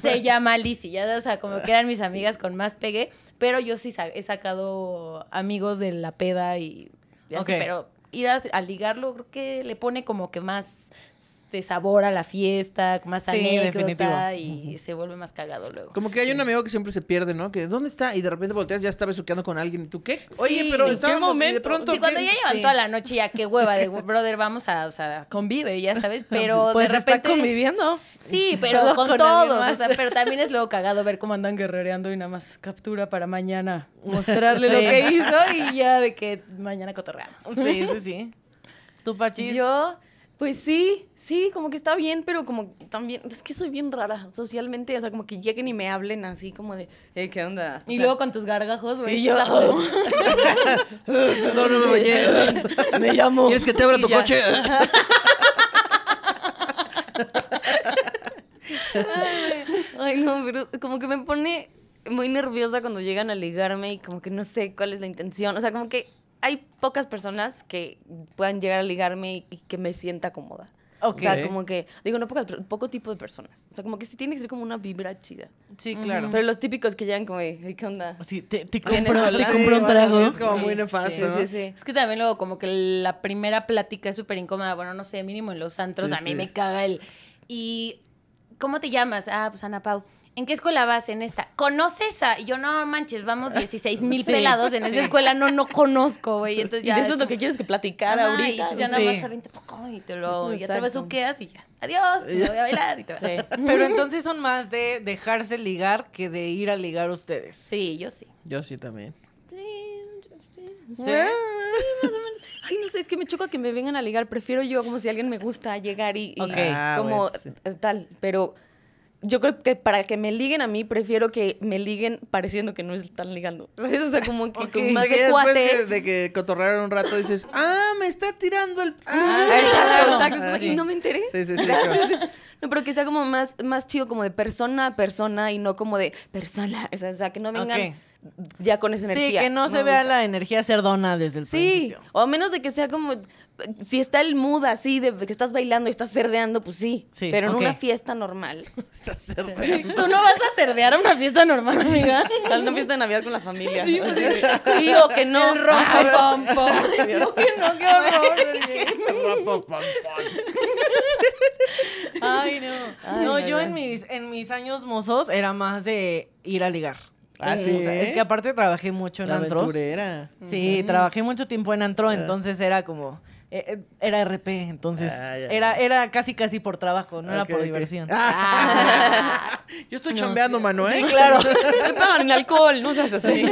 Se llama Lizzy, ya, o sea, como que eran mis amigas con más pegue, pero yo sí sa- he sacado amigos de la peda y, y así, pero ir a, a ligarlo creo que le pone como que más este, sabor a la fiesta, más Sí, anécdota definitivo. y se vuelve más cagado luego. Como que hay un amigo que siempre se pierde, ¿no? Que ¿dónde está? Y de repente volteas, ya está besuqueando con alguien. ¿Y tú qué? Oye, Sí. pero ¿En qué estábamos y de momento? pronto... Sí, cuando ¿qué? ya llevan Sí. toda la noche ya qué hueva de brother, vamos a, o sea, convive, ya sabes, pero pues de repente está conviviendo. Sí, pero con, todos, o sea, pero también es luego cagado ver cómo andan guerrereando y nada más captura para mañana mostrarle lo que hizo y ya de que mañana cotorreamos. Sí, sí, sí. ¿Tú, Pachis? Yo, pues sí, sí, como que está bien, pero como también, es que soy bien rara socialmente, o sea, como que lleguen y me hablen así como de, "Eh, ¿qué onda? O Y sea, luego con tus gargajos, güey. Y yo, zafo. No, no me bañé. me llamo. ¿Quieres que te abra tu ya. coche? Ay, no, pero como que me pone muy nerviosa cuando llegan a ligarme y como que no sé cuál es la intención. O sea, como que hay pocas personas que puedan llegar a ligarme y, y que me sienta cómoda. Ok. O sea, como que, digo, no pocas, pero poco tipo de personas. O sea, como que sí tiene que ser como una vibra chida. Sí, claro. Pero los típicos que llegan como, de, "Ay, ¿qué onda? Sí, te, te ¿Tienes compro, te compro un trago. Es como Sí, muy Sí, nefasto, ¿no? sí, sí. Es que también luego como que la primera plática es súper incómoda. Bueno, no sé, mínimo en los antros Sí, a mí sí, me es. caga el... ¿Y cómo te llamas? Ah, pues Ana Pau. ¿En qué escuela vas en esta? ¿Conoces a...? Y yo, no manches, vamos 16 mil Sí, pelados en esa sí. escuela. No, no conozco, güey. Entonces Y de eso es lo que quieres que platicar Ajá, ahorita. Y ya nada Sí. más aventa poco y te lo... Ya te Exacto. besuqueas y ya. Adiós, me voy a bailar y te vas. Sí. Pero entonces son más de dejarse ligar que de ir a ligar ustedes. Sí, yo sí. Yo sí también. ¿Sí? Ay, Ay, no sé, es que me choca que me vengan a ligar. Prefiero yo como si alguien me gusta llegar y, y Ok. Ah, como bueno, sí. eh, tal. Pero yo creo que para que me liguen a mí, prefiero que me liguen pareciendo que no están ligando. ¿Sabes? O sea, como que Ok. como más Sí, de después que, que cotorrearon un rato dices, ah, me está tirando el... Ah, Ah, exacto, exacto. Sí. "Y no me enteré. Sí, sí, sí. claro. No, pero que sea como más, más chido, como de persona a persona y no como de persona. O sea, o sea, que no vengan ya con esa Sí, energía. que no, se vea gusta. la energía cerdona desde el Sí, principio. o a menos de que sea como, si está el mood así de que estás bailando y estás cerdeando, pues sí. Sí, pero en una fiesta normal. Está cerdo. Tú no vas a cerdear a una fiesta normal, amiga. Dando una fiesta de Navidad con la familia. Sí, Digo que no. El rojo pom pom. No, que no, qué horror. Ay, no. Ay, no, no, yo en mis, en mis años mozos era más de ir a ligar. Ah, O sí. sea, es que aparte trabajé mucho en La antros. aventurera. Sí, trabajé mucho tiempo en antro, entonces era como... eh, eh, era RP, entonces Ah, ya, era, ya. era casi casi por trabajo, no era por diversión. Ah. Yo estoy No, chambeando, sí. ¿eh? Sí, claro. Pagan en alcohol, no seas así.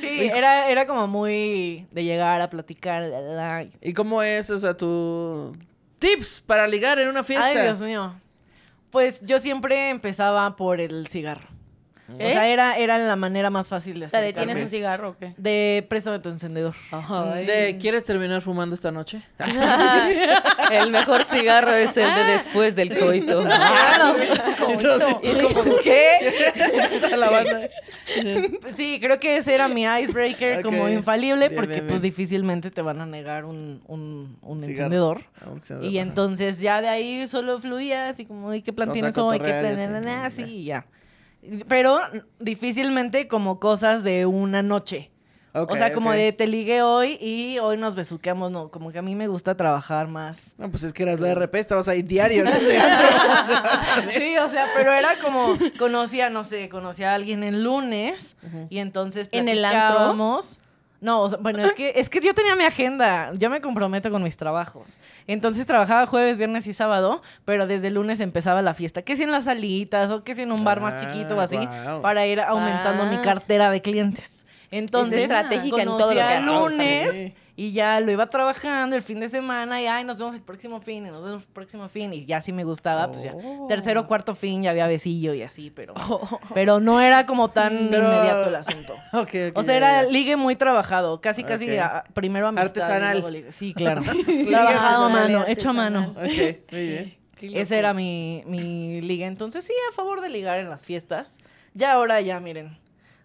Sí, era, era como muy de llegar a platicar. la, la, la. ¿Y cómo es, o sea, tu tips para ligar en una fiesta? Ay, Dios mío. Pues yo siempre empezaba por el cigarro. O ¿Eh? sea, era, era la manera más fácil de O sea, acercarme. ¿detienes un cigarro o qué? De préstame tu encendedor. De, ¿Quieres terminar fumando esta noche? El mejor cigarro es el de después del coito. Entonces, ¿Qué? la banda. Sí, creo que ese era mi icebreaker Ok. como infalible Bien, porque bien, pues difícilmente te van a negar un, un, un Cigarro. encendedor. Ah, un Y ajá. entonces ya de ahí solo fluía así como, ¿y qué plan O sea, tienes hoy? ¿Qué cotorrear y plan? así. na, na, Ya. Así y ya. Pero difícilmente como cosas de una noche. O sea, como de te ligué hoy y hoy nos besuqueamos, no, como que a mí me gusta trabajar más. No, pues es que eras la RP, estabas ahí diario, no sé. Sí, o sea, pero era como, conocía, no sé, conocía a alguien el lunes y entonces ¿En el antro? No, o sea, bueno, es que, es que yo tenía mi agenda, yo me comprometo con mis trabajos. Entonces trabajaba jueves, viernes y sábado, pero desde el lunes empezaba la fiesta, que si en las salitas o que si en un bar más Ah, chiquito o así, guau. para ir aumentando mi Ah. cartera de clientes. Entonces, estratégica en todo lo que el lunes Sí. Y ya lo iba trabajando el fin de semana y ay, nos vemos el próximo fin y nos vemos el próximo fin y ya sí me gustaba, pues ya Oh. tercero cuarto fin ya había besillo y así, pero pero no era como tan Pero- inmediato el asunto. O sea, era ligue muy trabajado, casi casi Ok. a- primero amistad. y Artesanal. luego ligue. Sí, claro. Trabajado a mano, artesanal. hecho a mano. Ok, muy bien. Ese era mi, mi liga. Entonces, sí, a favor de ligar en las fiestas. Ya ahora, ya, miren.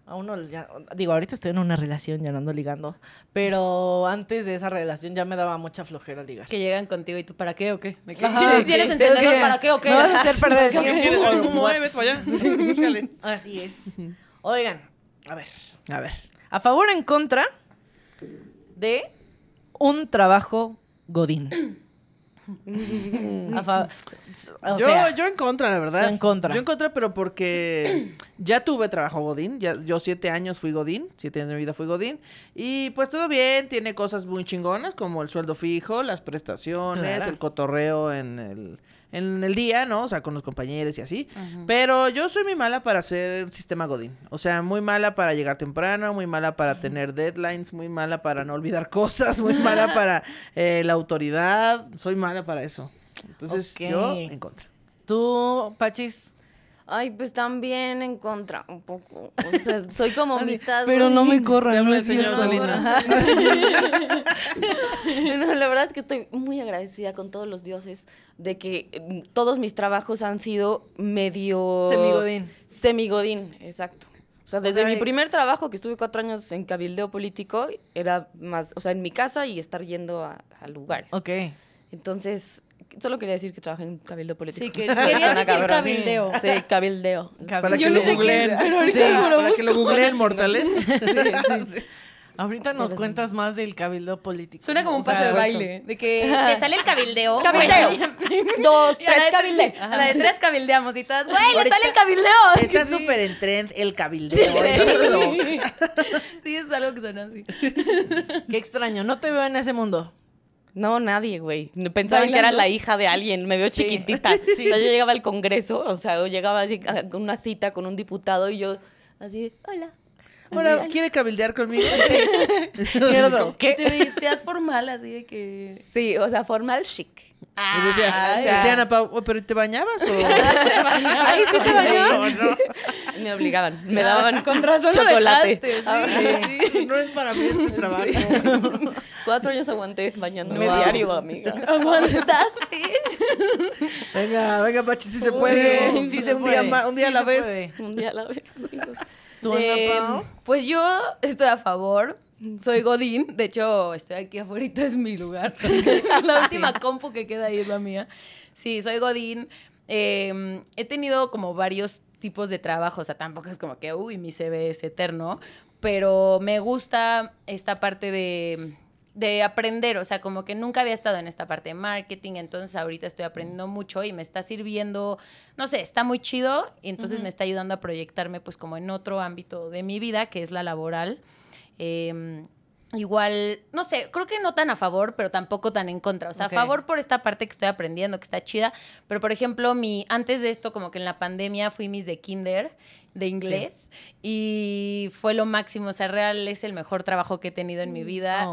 A uno, ya, digo, ahorita estoy en una relación, ya no ando ligando. Pero antes de esa relación ya me daba mucha flojera ligar. Que llegan contigo y tú, ¿para qué o qué? ¿Me Ajá, ¿Tienes, ¿Tienes sí, encendedor para qué o qué? Me vas a hacer perder el ¿Qué tiempo. Vete para allá. Así es. Oigan, a ver. A ver. A favor o en contra de un trabajo godín. Yo, yo en contra, la verdad. Yo en contra. Yo en contra, pero porque ya tuve trabajo Godín. Ya, yo siete años fui Godín. Siete años de mi vida fui Godín. Y pues todo bien. Tiene cosas muy chingonas como el sueldo fijo, las prestaciones, Claro. el cotorreo en el, en el día, ¿no? O sea, con los compañeros y así. Pero yo soy muy mala para hacer sistema Godín. O sea, muy mala para llegar temprano, muy mala para tener deadlines, muy mala para no olvidar cosas, muy mala para eh, la autoridad. Soy mala para eso. Entonces, yo en contra. tú, Pachis. Ay, pues también en contra, un poco. O sea, soy como mitad. Pero no me corran. No el es señor. Salinas. No, la verdad es que estoy muy agradecida con todos los dioses de que eh, todos mis trabajos han sido medio... Semigodín. Semigodín, exacto. O sea, desde sea, mi primer trabajo, que estuve cuatro años en cabildeo político, era más, o sea, en mi casa y estar yendo a, a lugares. Ok. Entonces, solo quería decir que trabajé en cabildeo político. Sí, que Suena querías decir cabrón. cabildeo. Sí, cabildeo. Para Yo que lo sé qué googleen. Sí, Para que lo googleen mortales. Ahorita nos cuentas más del cabildo político. Suena como un O sea, paso de baile. De que te sale el cabildeo. Cabildeo. Dos, Y a la tres, de- cabildeo. sí, A la de tres cabildeamos y todas, güey, le sale el cabildeo. Está súper en trend el cabildeo. Sí, es algo que suena así. Qué extraño. No te veo en ese mundo. No, nadie, güey. Pensaban que era la hija de alguien. Me veo Sí. chiquitita. O sea, yo llegaba al congreso, o sea, yo llegaba así a una cita con un diputado y yo así, hola. Ahora, ¿quiere cabildear conmigo? ¿Qué? Te vestías formal así de que... Sí, o sea, formal chic. Decía, Ay, decía Ana Pau, "Oh, ¿pero te bañabas o...? Ay, sí te bañabas. No, no. Me obligaban, me daban Con razón chocolate. dejaste, sí, Ah, sí. No es para mí este trabajo. Cuatro años aguanté bañándome Wow. diario, amiga. ¿Aguantaste? Venga, venga, Pachi, sí se puede. Sí, sí se un puede. día, un día Sí a la vez. puede. Un día a la vez. amigos. ¿Tú, Eh, Pau? pues yo estoy a favor. Soy Godín. De hecho, estoy aquí afuera, es mi lugar. la última compu que queda ahí es la mía. Sí, soy Godín. Eh, he tenido como varios tipos de trabajo. O sea, tampoco es como que, uy, mi CV es eterno. Pero me gusta esta parte de, de aprender. O sea, como que nunca había estado en esta parte de marketing. Entonces, ahorita estoy aprendiendo mucho y me está sirviendo no sé, está muy chido y entonces me está ayudando a proyectarme pues como en otro ámbito de mi vida, que es la laboral. Eh, igual, no sé, creo que no tan a favor, pero tampoco tan en contra. O sea, a favor por esta parte que estoy aprendiendo, que está chida. Pero, por ejemplo, mi, antes de esto, como que en la pandemia fui mis de kinder de inglés y fue lo máximo. O sea, real es el mejor trabajo que he tenido en mi vida.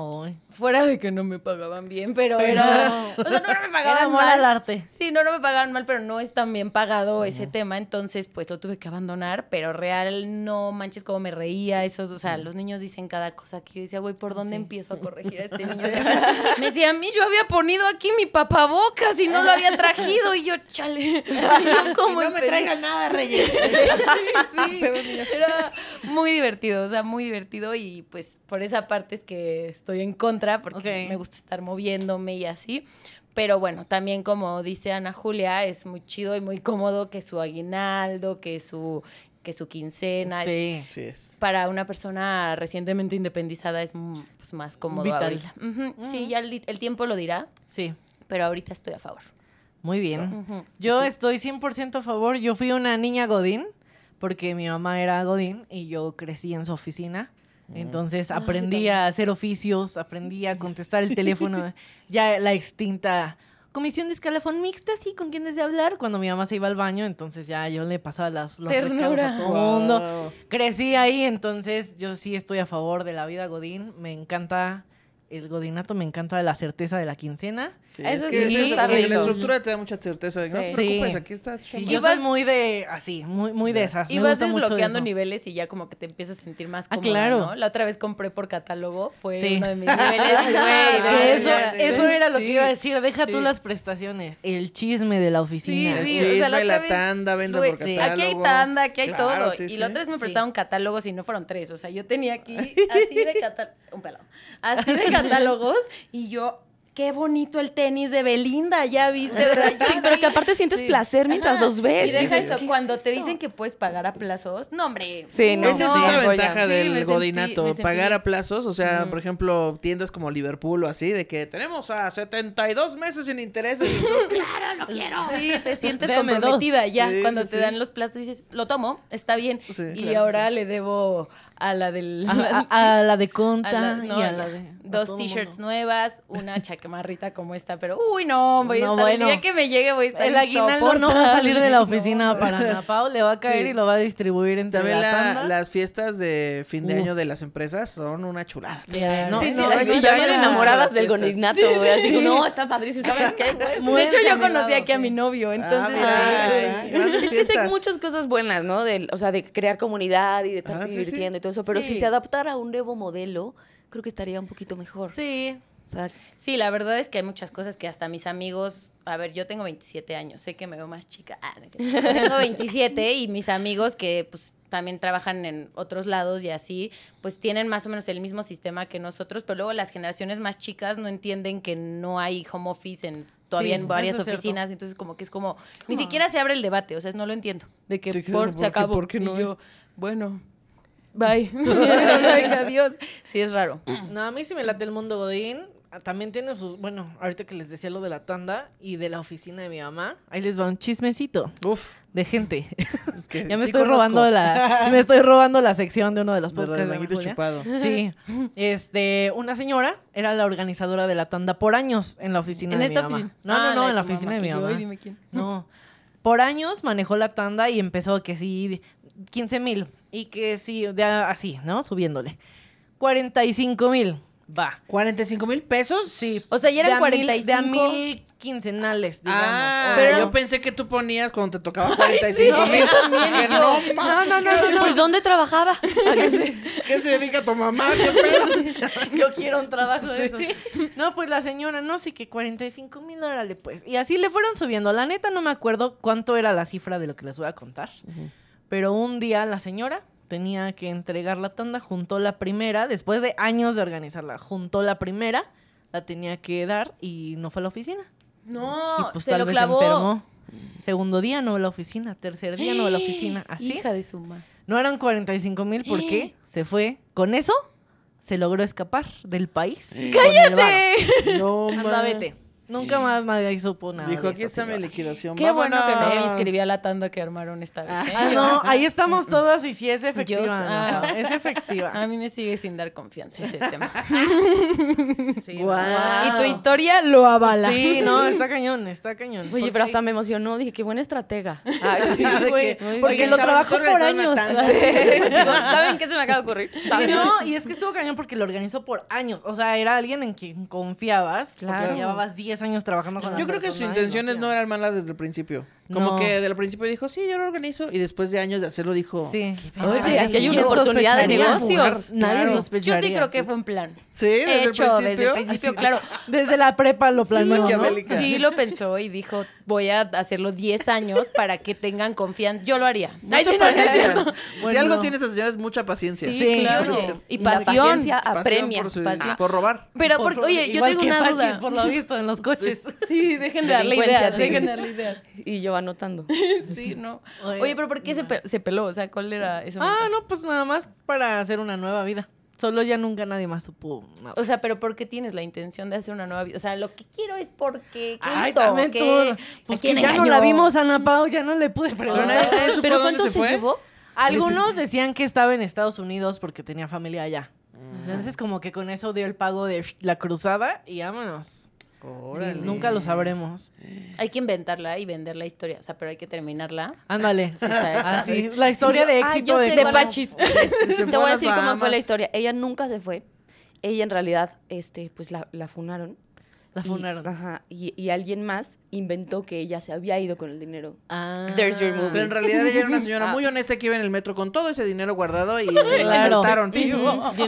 Fuera de que no me pagaban bien, pero, Pero- era... O sea, no, no me pagaban Era mal. al arte. Sí, no, no me pagaban mal, pero no es tan bien pagado ese tema, entonces pues lo tuve que abandonar, pero real no manches como me reía, esos, o sea, los niños dicen cada cosa que yo decía, güey, ¿por dónde Sí. empiezo a corregir a este niño? me decía, a mí yo había ponido aquí mi papabocas y no lo había trajido, y yo, chale, y yo como no me traigan nada, Reyes. Sí, era muy divertido, o sea, muy divertido y pues por esa parte es que estoy en contra porque Ok. me gusta estar moviéndome y así. Pero bueno, también como dice Ana Julia, es muy chido y muy cómodo que su aguinaldo, que su que su quincena es- Sí. Sí es. para una persona recientemente independizada es mm, pues, más cómodo Vital. ahorita. Ujú, Sí, ya el, el tiempo lo dirá, Sí. pero ahorita estoy a favor. Muy bien. Ujú. Yo estoy 100% a favor. Yo fui una niña Godín, porque mi mamá era Godín y yo crecí en su oficina. Entonces aprendí a hacer oficios, aprendí a contestar el teléfono. ya la extinta comisión de escalafón mixta, sí, con quién de hablar. Cuando mi mamá se iba al baño, entonces ya yo le pasaba las, los recados a todo el mundo. Crecí ahí, entonces yo sí estoy a favor de la vida Godín. Me encanta el godinato, me encanta la certeza de la quincena. Sí, Eso es que sí es eso, está como que la estructura te da mucha certeza. de que No te Sí. preocupes, Sí. aquí está. Sí, yo soy muy de así, muy, muy de esas. Y me vas desbloqueando niveles y ya como que te empiezas a sentir más Ah, cómoda, claro. ¿no? La otra vez compré por catálogo, fue Sí. uno de mis niveles. güey, eso, era lo Sí. que iba a decir. Deja tú Sí. las prestaciones. El chisme de la Sí, oficina. El sí, chisme, o sea, la, la otra vez, tanda, vendo por sí, catálogo. Aquí hay tanda, aquí hay Claro, todo. sí, y sí. la otra vez me Sí. prestaron catálogos y no fueron tres. O sea, yo tenía aquí así de catálogos. Un pelado. Así de catálogos y yo. Qué bonito el tenis de Belinda, ya viste, ¿verdad? Sí, pero que aparte sientes Sí. placer mientras Ajá. los ves. Y deja eso, ¿qué cuando es te dicen que puedes pagar a plazos. No, hombre. Sí, no. Esa es Sí, otra ventaja Sí, del godinato, sentí- pagar a plazos, o sea, por ejemplo, tiendas como Liverpool o así, de que tenemos a 72 meses sin intereses y tú, Claro, no quiero. Sí, te sientes Deme dos. comprometida ya. Sí, Cuando sí, te sí. dan los plazos dices, lo tomo, está bien. Sí, y claro, ahora le debo a la del... A, a- a la de a Conta la- no, y a la de. dos t-shirts nuevas, una chaquemarrita como esta, pero uy, no, voy a No, estar, bueno. el día que me llegue voy a estar El aguinaldo no va a salir de la oficina No. para Ana Pau, le va a caer Sí. y lo va a distribuir entre También la la- tanda. las fiestas de fin de Uf. año de las empresas son una chulada. Eh, no, Sí, no, sí, que a- enamoradas del godinato, güey. Así como, no, está padrísimo. ¿Sabes qué, güey? De hecho, yo conocí aquí a mi novio, entonces... ay. Grandes Es que hay muchas cosas buenas, ¿no? Del, o sea, de crear comunidad y de estar Ah, divirtiendo y todo eso. Pero Sí. si se adaptara a un nuevo modelo, creo que estaría un poquito mejor. Sí. O sea, Sí, la verdad es que hay muchas cosas que hasta mis amigos, a ver, yo tengo 27 años, sé que me veo más chica, ah, no tengo 27 y mis amigos que pues también trabajan en otros lados y así, pues tienen más o menos el mismo sistema que nosotros, pero luego las generaciones más chicas no entienden que no hay home office en todavía Sí, en varias cierto. oficinas, entonces como que es como, ni siquiera se abre el debate, o sea, no lo entiendo, de que Sí, por, ¿por se qué- acabó, por qué no y yo, bueno, bye, adiós, sí es raro. No, a mí sí me late el mundo Godín. También tiene sus, bueno, ahorita que les decía lo de la tanda y de la oficina de mi mamá, ahí les va un chismecito Uf. de gente. que ya me sí estoy conozco. robando la, me estoy robando la sección de uno de los De podcasts. de Julia. chupado. Sí, este, una señora era la organizadora de la tanda por años en la oficina En de esta mi mamá. oficina. No, Ah, no, no, de en la oficina mamá. de mi yo, mamá. "Ay, dime quién". No. Por años manejó la tanda y empezó que sí, 15 mil. Y que sí, de así, ¿no? Subiéndole. 45 mil. Va. ¿45 mil pesos? Sí. O sea, ya de eran a mil- 45. de a mil quincenales, digamos. Ah, O- Pero- yo pensé que tú ponías cuando te tocaba 45 mil. Dije, no, ma, No, no, no, no, no. Pues, ¿dónde trabajaba? ¿Qué se dedica tu mamá? ¿Qué pedo? Yo quiero un trabajo de Sí. esos. No, pues la señora, no, sí que 45 mil, órale, pues. Y así le fueron subiendo. La neta no me acuerdo cuánto era la cifra de lo que les voy a contar. Pero un día la señora tenía que entregar la tanda, juntó la primera, después de años de organizarla, juntó la primera, la tenía que dar y no fue a la oficina. No, y pues se tal lo vez clavó. se enfermó. Segundo día no va a la oficina, tercer día no va a la oficina, así. Hija de su madre. No eran 45 mil porque se fue. Con eso se logró escapar del país. ¡Cállate! No, Anda, vete. Nunca más nadie supo nada. Dijo, de aquí está mi señora". liquidación. Qué bueno que no me vámonos". inscribí a la tanda que armaron esta vez. ¿eh? Ah, no, ahí estamos todas y sí es efectiva. Yo- ah. Es efectiva. A mí me sigue sin dar confianza ese tema. Sí. Y tu historia lo avala. Sí, no, está cañón, está cañón. Oye, pero hasta me emocionó. Dije, qué buena estratega. Ah, sí, De güey, que, porque lo trabajó por años. ¿Saben qué se me acaba de ocurrir? No, y es que estuvo cañón porque lo organizó por años. O sea, era alguien en quien confiabas. Claro. Porque llevabas 10 años trabajando con Yo creo que sus intenciones no eran malas desde el principio. Como No. que desde el principio dijo, sí, yo lo organizo. Y después de años de hacerlo dijo, Sí. Oye, aquí hay una ¿Quién oportunidad de negocios. Nadie Claro. Yo sospecharía. sí creo que sí. fue un plan. sí, desde Hecho el desde principio. el principio, claro. Desde la prepa lo planeó, ¿no? maquiavélica. Sí lo pensó y dijo, voy a hacerlo 10 años para que tengan confianza. Yo lo haría. Mucha Ay, sí, no, paciencia. Si Bueno. algo tiene esa señora es mucha paciencia. Sí, Sí, claro. sí. Y Y la pasión. paciencia Pasión apremia. por, su- pasión. por robar. Pero, Por- porque, oye, yo tengo una duda. por lo visto, en los coches. Sí, dejen de darle ideas, sí. dejen de darle ideas. Y yo anotando. Sí, no. Oye. Oye, pero ¿por qué se, pe- se peló? O sea, ¿cuál era eso? Ah, no, pues nada más para hacer una nueva vida. Solo ya nunca nadie más supo nada. O sea, pero ¿por qué tienes la intención de hacer una nueva vida? O sea, lo que quiero es porque. ¿Qué Ay, hizo? también ¿Qué- tú. ¿A Pues que ya no la vimos, Ana Pau, ya no le pude nadie supo ¿Pero cuánto se, fue. llevó? Algunos decían que estaba en Estados Unidos porque tenía familia allá. Entonces, como que con eso dio el pago de la cruzada y vámonos. Sí, nunca lo sabremos. Hay que inventarla y vender la historia. O sea, pero hay que terminarla. Ándale. Sí. Así, la historia de Ah, éxito de, de Pachis. Se Te voy a decir cómo fue la historia. Ella nunca se fue. Ella en realidad, este, pues la, la funaron. La Y- funaron. Ajá. Y, y alguien más inventó que ella se había ido con el dinero. Ah. There's your movie. Pero en realidad ella era una señora Ah. muy honesta que iba en el metro con todo ese dinero guardado y la Claro. soltaron. Bien, y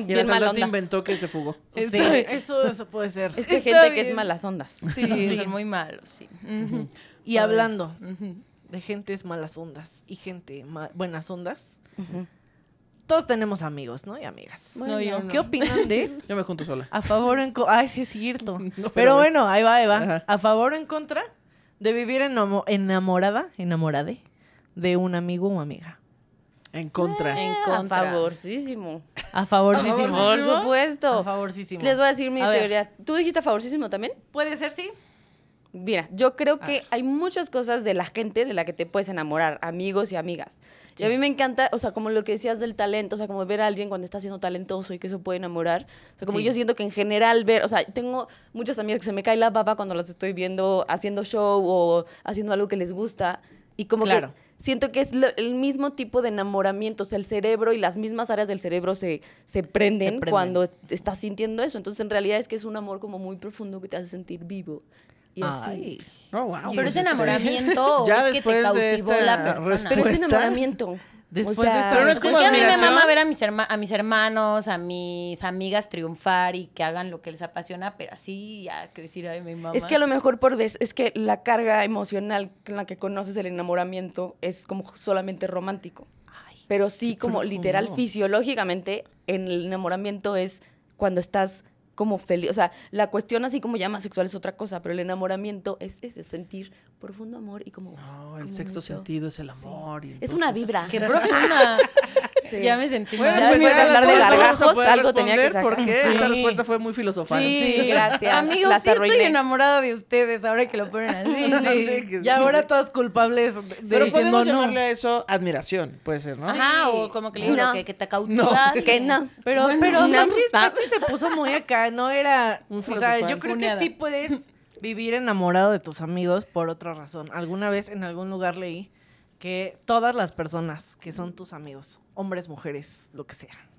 bien asaltante onda. inventó que se fugó. Sí, eso, eso puede ser. Es que hay Está gente que es bien. malas ondas. Sí, son muy malos, sí. Y hablando Ujú. de gentes malas ondas y gente ma- buenas ondas, Ujú. Todos tenemos amigos, ¿no? Y amigas. No, yo no. ¿Qué opinan de Yo me junto sola. a favor o en contra? Ay, sí es cierto. No, pero, pero bueno, ahí va, ahí va. Ajá. A favor o en contra de vivir enamo- enamorada, enamorade de un amigo o amiga. En contra. En A contra. favorísimo. A favorísimo. A Por favorísimo. supuesto. A favorísimo. Les voy a decir mi A ver. teoría. ¿Tú dijiste a favorísimo también? Puede ser, sí. Mira, yo creo A que ver. hay muchas cosas de la gente de la que te puedes enamorar, amigos y amigas. Y a mí me encanta, o sea, como lo que decías del talento, o sea, como ver a alguien cuando está siendo talentoso y que eso puede enamorar. O sea, como Sí. yo siento que en general ver, o sea, tengo muchas amigas que se me cae la baba cuando las estoy viendo haciendo show o haciendo algo que les gusta. Y como Claro. que siento que es lo- el mismo tipo de enamoramiento, o sea, el cerebro y las mismas áreas del cerebro se, se, prenden Se prenden. cuando estás sintiendo eso. Entonces, en realidad es que es un amor como muy profundo que te hace sentir vivo. Y así. Ay. Oh, wow. Pero es enamoramiento o Ya es que te después de cautivó esta la persona. respuesta- Pero es enamoramiento. Después O de sea, esta Pero no es como es que a mí me mama ver a mis, herma- a mis hermanos, a mis amigas triunfar y que hagan lo que les apasiona, pero así ya que decir, ay, mi mamá. Es que a lo mejor por des- es que la carga emocional con la que conoces el enamoramiento es como solamente romántico. Pero sí, como profundo. literal, fisiológicamente, en el enamoramiento es cuando estás como feliz. O sea, la cuestión así como llama sexual es otra cosa, pero el enamoramiento es ese, sentir profundo amor y como... No, el como sexto mucho- sentido es el amor. y Es una entonces- vibra. Qué profunda. Sí. Ya me sentí Bueno, mal. Ya pues después de hablar de no gargajos, algo tenía que sacar. Porque Sí. esta respuesta fue muy filosofal. Sí, gracias. Amigos, Las sí estoy arruiné. enamorada de ustedes ahora que lo ponen así. Sí, Y ahora todos culpables de, Pero diciendo podemos no. llamarle a eso admiración, puede ser, ¿no? Ajá, o como que le digo No. que, que te cautiva. Que no. Pero, Bueno, pero no. Se puso muy acá, no era... Un o sea, yo creo que sí puedes vivir enamorado de tus amigos por otra razón. Alguna vez en algún lugar leí que todas las personas que son tus amigos, hombres, mujeres, lo que sea,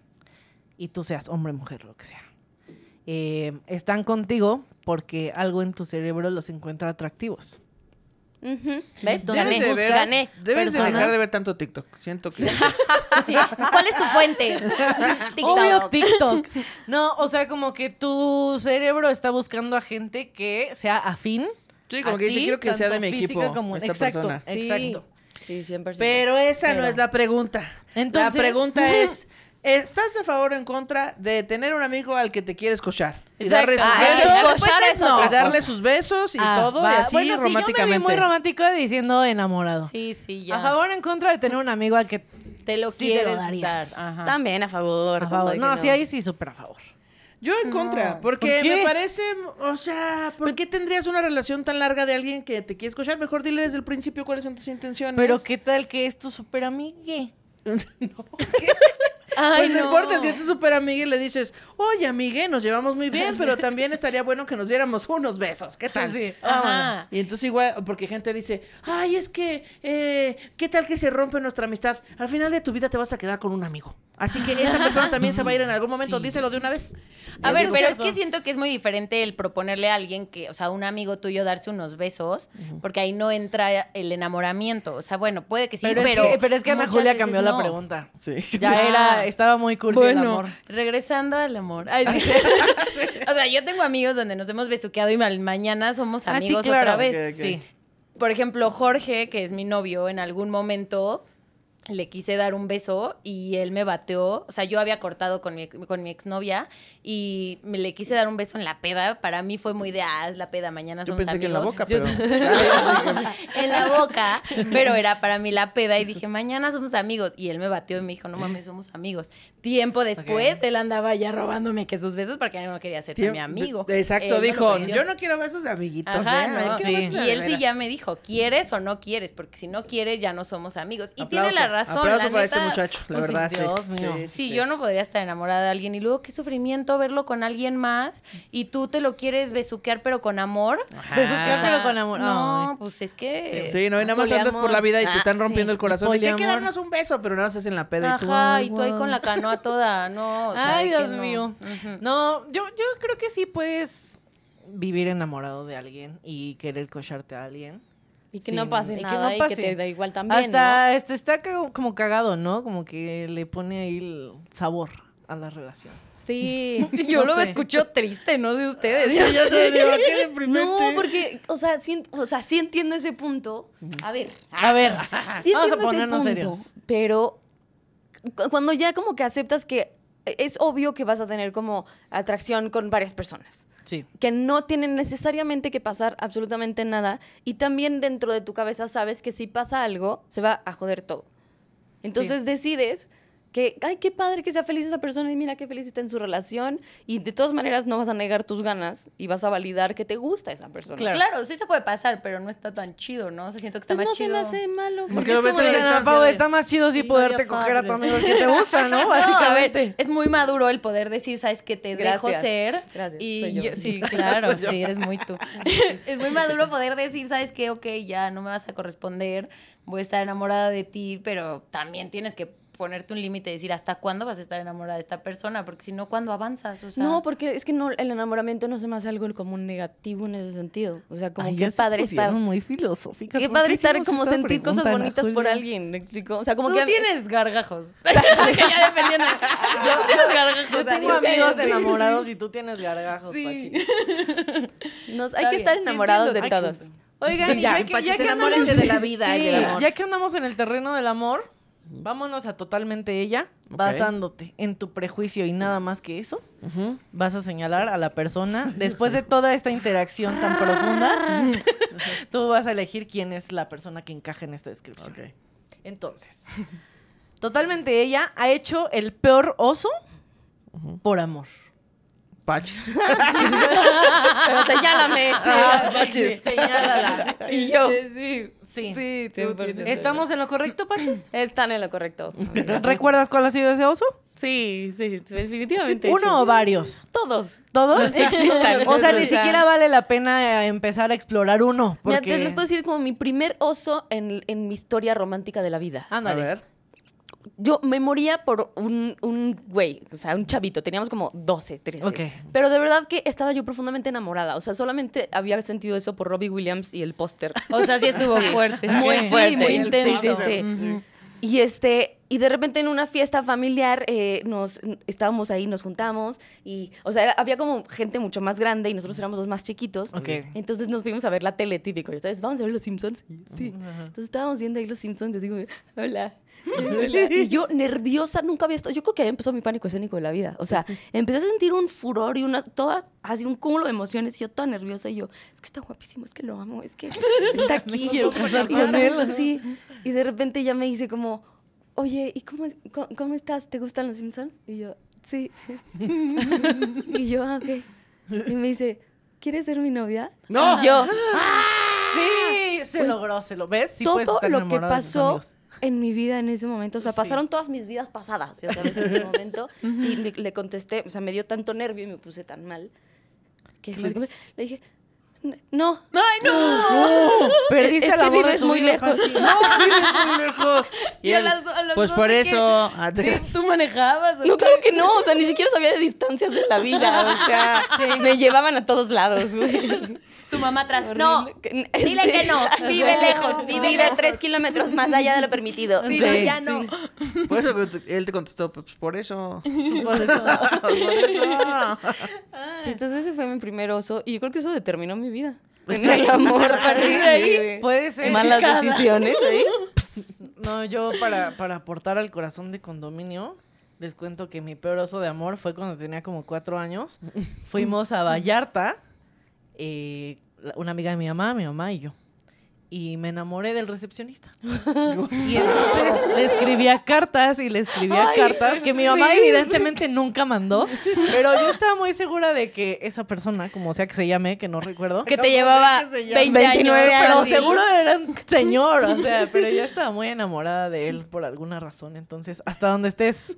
y tú seas hombre, mujer, lo que sea, eh, están contigo porque algo en tu cerebro los encuentra atractivos. Ujú. ¿Ves? Debes Gané, de gané. Debes de dejar de ver tanto TikTok. Siento que... Sí. ¿Cuál es tu fuente? Obvio TikTok. No, o sea, como que tu cerebro está buscando a gente que sea afín. Sí, como a que dice, quiero que sea de mi equipo como- esta exacto, persona. Sí. Exacto. Sí, 100%. Pero esa no es la pregunta. Entonces- la pregunta es, ¿estás a favor o en contra de tener un amigo al que te quieres cochar? Y darle sus Ah, besos. eso es no. Y darle sus besos y Ah, todo, va. y así bueno, románticamente. Sí, yo me vi muy romántico diciendo enamorado. Sí, sí, ya. A favor o en contra de tener un amigo al que Te lo Sí te lo quieres darías. dar. Ajá. También a favor. a ¿cómo favor. de que No, sí, ahí sí súper a favor. Yo en contra, No. porque ¿Por qué? me parece, o sea, ¿por qué tendrías una relación tan larga de alguien que te quieres cochar? Mejor dile desde el principio cuáles son tus intenciones. Pero qué tal que es tu súper amigue. Ay, pues no importa si es tu super amiga y le dices, oye, amigue, nos llevamos muy bien, pero también estaría bueno que nos diéramos unos besos. ¿Qué tal? Sí, vámonos. Y entonces igual, porque gente dice, ay, es que, eh, ¿qué tal que se rompe nuestra amistad? Al final de tu vida te vas a quedar con un amigo. Así que esa persona también se va a ir en algún momento, díselo de una vez. A ver, digo, pero es que siento que es muy diferente el proponerle a alguien que, o sea, un amigo tuyo darse unos besos, porque ahí no entra el enamoramiento. O sea, bueno, puede que sí, Pero, pero. es que, pero es que Ana Julia cambió la pregunta. Sí. Ya Ah. era, estaba muy cursi el amor. regresando al amor. Ay, sí. o sea, yo tengo amigos donde nos hemos besuqueado y mal- mañana somos Ah, sí, amigos claro. otra vez. Sí. Por ejemplo, Jorge, que es mi novio, en algún momento le quise dar un beso y él me bateó. O sea, yo había cortado con mi, ex- con mi exnovia y me le quise dar un beso en la peda. Para mí fue muy de, ah, es la peda, mañana Yo somos pensé que en la amigos". boca, Yo- pero... en la boca, pero era para mí la peda y dije, mañana somos amigos. Y él me batió y me dijo, no mames, somos amigos. Tiempo después, él andaba ya robándome que sus besos porque no quería ser mi amigo. Exacto, Él dijo, yo no quiero besos de amiguitos, Ajá, ¿eh? no, Ay, quiero sí. besos de Y él sí ya me dijo, ¿quieres o no quieres? Porque si no quieres, ya no somos amigos. Y tiene la razón. Aplauso la para este muchacho, la pues sí, verdad, sí. Dios mío. Sí, Sí, sí. yo no podría estar enamorada de alguien y luego qué sufrimiento verlo con alguien más y tú te lo quieres besuquear pero con amor. Ajá. Besuquear, pero con amor. No, Ay. pues es que Sí, no, y nada más andas por la vida y te Ah, están rompiendo sí. el corazón. Hay que Poliamor. darnos un beso, pero nada más en la peda y tú. Ajá, ay, y tú ahí con la canoa toda, no. o sea, Ay, Dios no. mío. No, yo, yo creo que sí puedes vivir enamorado de alguien y querer cocharte a alguien. Y que Sí, no pase y que nada y que te da igual también, Hasta este, está como cagado, ¿no? Como que le pone ahí el sabor a la relación. Sí. Yo No lo sé. escucho triste, no sé ustedes. Sí, ya te digo, qué deprimente. No, porque, o sea, sí, o sea, sí entiendo ese punto. A ver, A ver, sí vamos a entiendo ese ponernos punto, serios. Pero cu- cuando ya como que aceptas que es obvio que vas a tener como atracción con varias personas. Sí. que no tienen necesariamente que pasar absolutamente nada y también dentro de tu cabeza sabes que si pasa algo se va a joder todo. Entonces decides que, ay, qué padre que sea feliz esa persona y mira qué feliz está en su relación y de todas maneras no vas a negar tus ganas y vas a validar que te gusta esa persona. Claro. Claro, sí se puede pasar, pero no está tan chido, ¿no? O sea, siento que está Pues más no se chido. me hace malo. Porque lo ves en Está, de- está más chido si Sí, poderte coger a tu padre. amigo que te gusta, ¿no? No, a Básicamente. ver, es muy maduro el poder decir, sabes que te dejo Gracias. ser. Gracias, Y soy yo. yo- sí, claro, sí, eres muy tú. es muy maduro poder decir, sabes que, ok, ya no me vas a corresponder, voy a estar enamorada de ti, pero también tienes que ponerte un límite y decir hasta cuándo vas a estar enamorada de esta persona, porque si no, ¿cuándo avanzas? O sea, No, porque es que no, el enamoramiento no se me hace algo como negativo en ese sentido. O sea, como Ay, que ya se padre estar. muy filosóficas. Qué ¿Por padre estar como sentir cosas bonitas por alguien, ¿me explico? O sea, como tú que tienes gargajos. ya dependiendo. Tú tienes gargajos. Yo tengo amigos enamorados y tú tienes gargajos, Sí. Pachi. nos- Está hay que bien, estar enamorados de Hay que- todos. Oigan, y Ya, ya, que, Pachi, ya se que enamórense andamos de la vida y del amor. Ya que andamos en el terreno del amor, vámonos a totalmente ella, basándote en tu prejuicio y nada más que eso. Vas a señalar a la persona. Después de toda esta interacción tan profunda, tú vas a elegir quién es la persona que encaja en esta descripción. Ok. Entonces, totalmente ella ha hecho el peor oso por amor. Pachis. Pero señálame. Ah, Pachis. Señálala. Y yo. Sí. Sí. Sí, tú 100%. tienes- ¿Estamos en lo correcto, Pachis? Están en lo correcto. ¿Recuerdas cuál ha sido ese oso? Sí, sí, definitivamente. ¿Uno o varios? Todos. ¿Todos? Existan. O sea, ni siquiera vale la pena eh, empezar a explorar uno. Mira, Porque... te les puedo decir como mi primer oso en, en mi historia romántica de la vida. A Ándale. ver. Yo me moría por un, un güey, o sea, un chavito. Teníamos como 12, 13. Ok. Pero de verdad que estaba yo profundamente enamorada. O sea, solamente había sentido eso por Robbie Williams y el póster. O sea, sí estuvo fuerte. Muy Sí, fuerte. muy Sí, intenso. sí, sí. Ujú. Y este, y de repente en una fiesta familiar eh, nos estábamos ahí, nos juntamos y, o sea, era- había como gente mucho más grande y nosotros éramos los más chiquitos. Ok. Entonces nos fuimos a ver la tele típico, ya ¿sabes? Vamos a ver los Simpsons. Sí. Entonces estábamos viendo ahí los Simpsons, y digo, hola. Y yo nerviosa, nunca había estado, yo creo que ahí empezó mi pánico escénico de la vida. O sea, empecé a sentir un furor y una, todas, así un cúmulo de emociones y yo toda nerviosa y yo, es que está guapísimo, es que lo amo, es que está aquí. quiero casar Y con así. Y de repente ya me dice como, oye, ¿y cómo, es- cómo, cómo estás? ¿Te gustan los Simpsons? Y yo, sí. y yo, ah, ok. Y me dice, ¿quieres ser mi novia? ¡No! Y yo, Sí, se logró, se lo ves. Sí todo estar lo que pasó. En mi vida en ese momento. O sea, Sí. pasaron todas mis vidas pasadas, ya sabes, en ese momento. y le, le contesté, o sea, me dio tanto nervio y me puse tan mal que le dije, no. ¡Ay, no! Perdiste es el que de vives muy vida, lejos. ¡No! ¡Vives muy lejos! Y a él, las a las pues dos por eso... ah, que- creas. ¿Tú manejabas? No, claro que no, o sea, ni siquiera sabía de distancias en la vida, o sea, me llevaban a todos lados, güey. Su mamá atrás. No. Dile Sí. que no. Vive lejos. Vive Vive lejos. tres kilómetros más allá de lo permitido. Sí, Sí, no, ya sí. no. Por eso él te contestó, pues por eso. Por eso. Por eso. Sí, entonces ese fue mi primer oso y yo creo que eso determinó mi vida. En el amor, a partir de ahí. Puede ser. Malas Cada- decisiones ahí. No, yo para, para aportar al corazón de condominio, les cuento que mi peor oso de amor fue cuando tenía como cuatro años. Fuimos a Vallarta, eh, una amiga de mi mamá, mi mamá y yo. Y me enamoré del recepcionista. Y entonces le escribía cartas y le escribía Ay, cartas que mi mamá sí. evidentemente nunca mandó. Pero yo estaba muy segura de que esa persona, como sea que se llame, que no recuerdo, Que ¿Cómo te llevaba que se llama? 20 años. 29 pero seguro era un señor, o sea, pero yo estaba muy enamorada de él por alguna razón. Entonces, hasta donde estés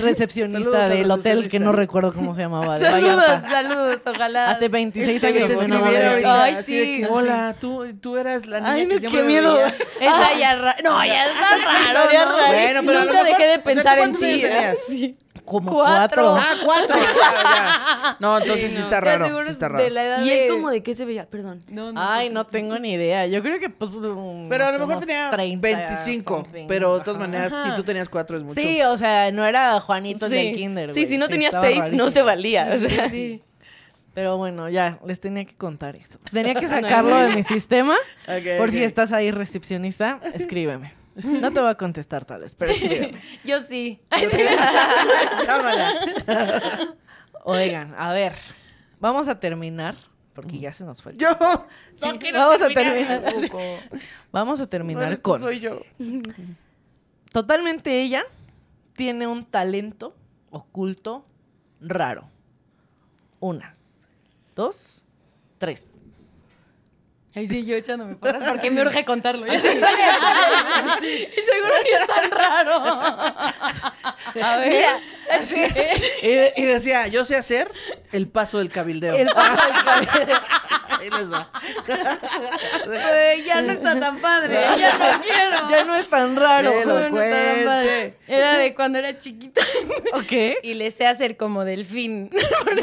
recepcionista del hotel que no recuerdo cómo se llamaba, de Saludos, Vallarta. saludos. Ojalá. Hace 26 Te años. te él. ahorita, Ay, de sí. que, hola, tú, tú eras la niña Ay, que no, siempre qué miedo. Está ya No, ya está raro. ¿no? raro. Bueno, pero Nunca dejé de o sea, pensar en ¿cuántos años ti. tenías? Como Cuatro. cuatro. Ah, cuatro. ya, ya. No, entonces sí, no. está raro. sí es está de raro. la edad ¿Y él de- como de qué se veía? Perdón. No, no. Ay, no tengo ni idea. Yo creo que pues un- Pero a no lo mejor tenía 30 25. something. Pero de todas maneras, Ajá. si tú tenías cuatro es mucho. Sí, o sea, no era Juanito Sí. del kinder, Sí, güey. si no tenía estaba seis, no se valía. o sea. Sí. Pero bueno, ya, les tenía que contar eso. Tenía que sacarlo de mi sistema. Por si estás ahí recepcionista, escríbeme. No te voy a contestar tal vez, pero escríbeme. Yo sí. Cámara. Oigan, a ver, vamos a terminar, porque ya se nos fue. el Yo. No quiero vamos a terminar. terminar. Vamos a terminar con. soy yo. Totalmente ella tiene un talento oculto raro. Una, dos, tres. Ay, sí, yo echándome porras porque me urge contarlo. y seguro ni es tan raro. A ver. Y, y decía, yo sé hacer el paso del cabildeo. El paso del cabello. Ahí les va. Ya no está tan padre. Ya no quiero. Ya no es tan raro. No está tan padre. Era de cuando era chiquita. Ok. Y le sé hacer como delfín.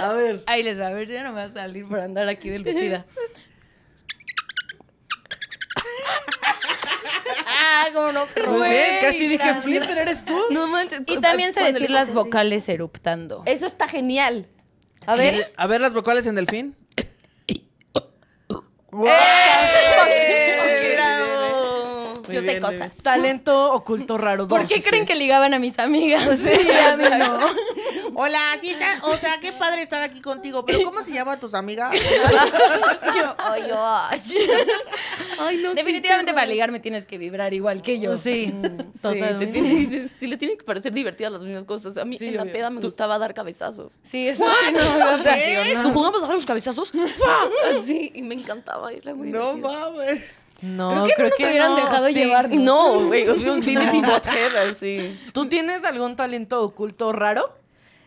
A ver. Ahí les va a ver, ya no me va a salir por andar aquí de lucida. Ah, como no. Güey, casi dije, gracias. Flipper, ¿eres tú? No manches. Y también sé decir las vocales eruptando. Eso está genial. A ver. A ver las vocales en delfín. Bravo. Sé bien, cosas. Talento oculto raro. ¿Por dos. qué creen que ligaban a mis amigas? Sí, a mí no. Hola, sí está, o sea, qué padre estar aquí contigo, pero ¿cómo se llaman tus amigas? Yo, ay, ay. Ay, no, Definitivamente qué para ligar me tienes que vibrar igual que yo. Sí, Sí, te totalmente. tiene- sí, le tienen que parecer divertidas las mismas cosas. A mí Sí, en la obvio. peda me gustaba dar cabezazos. Sí, eso sí no funcionar. ¿Nos jugamos a dar los cabezazos? Así, y me encantaba. Era muy No mames. No, Creo que no creo nos que hubieran no, dejado sí. llevarnos. No, güey, un Beavis y Butthead, así. ¿Tú tienes algún talento oculto raro?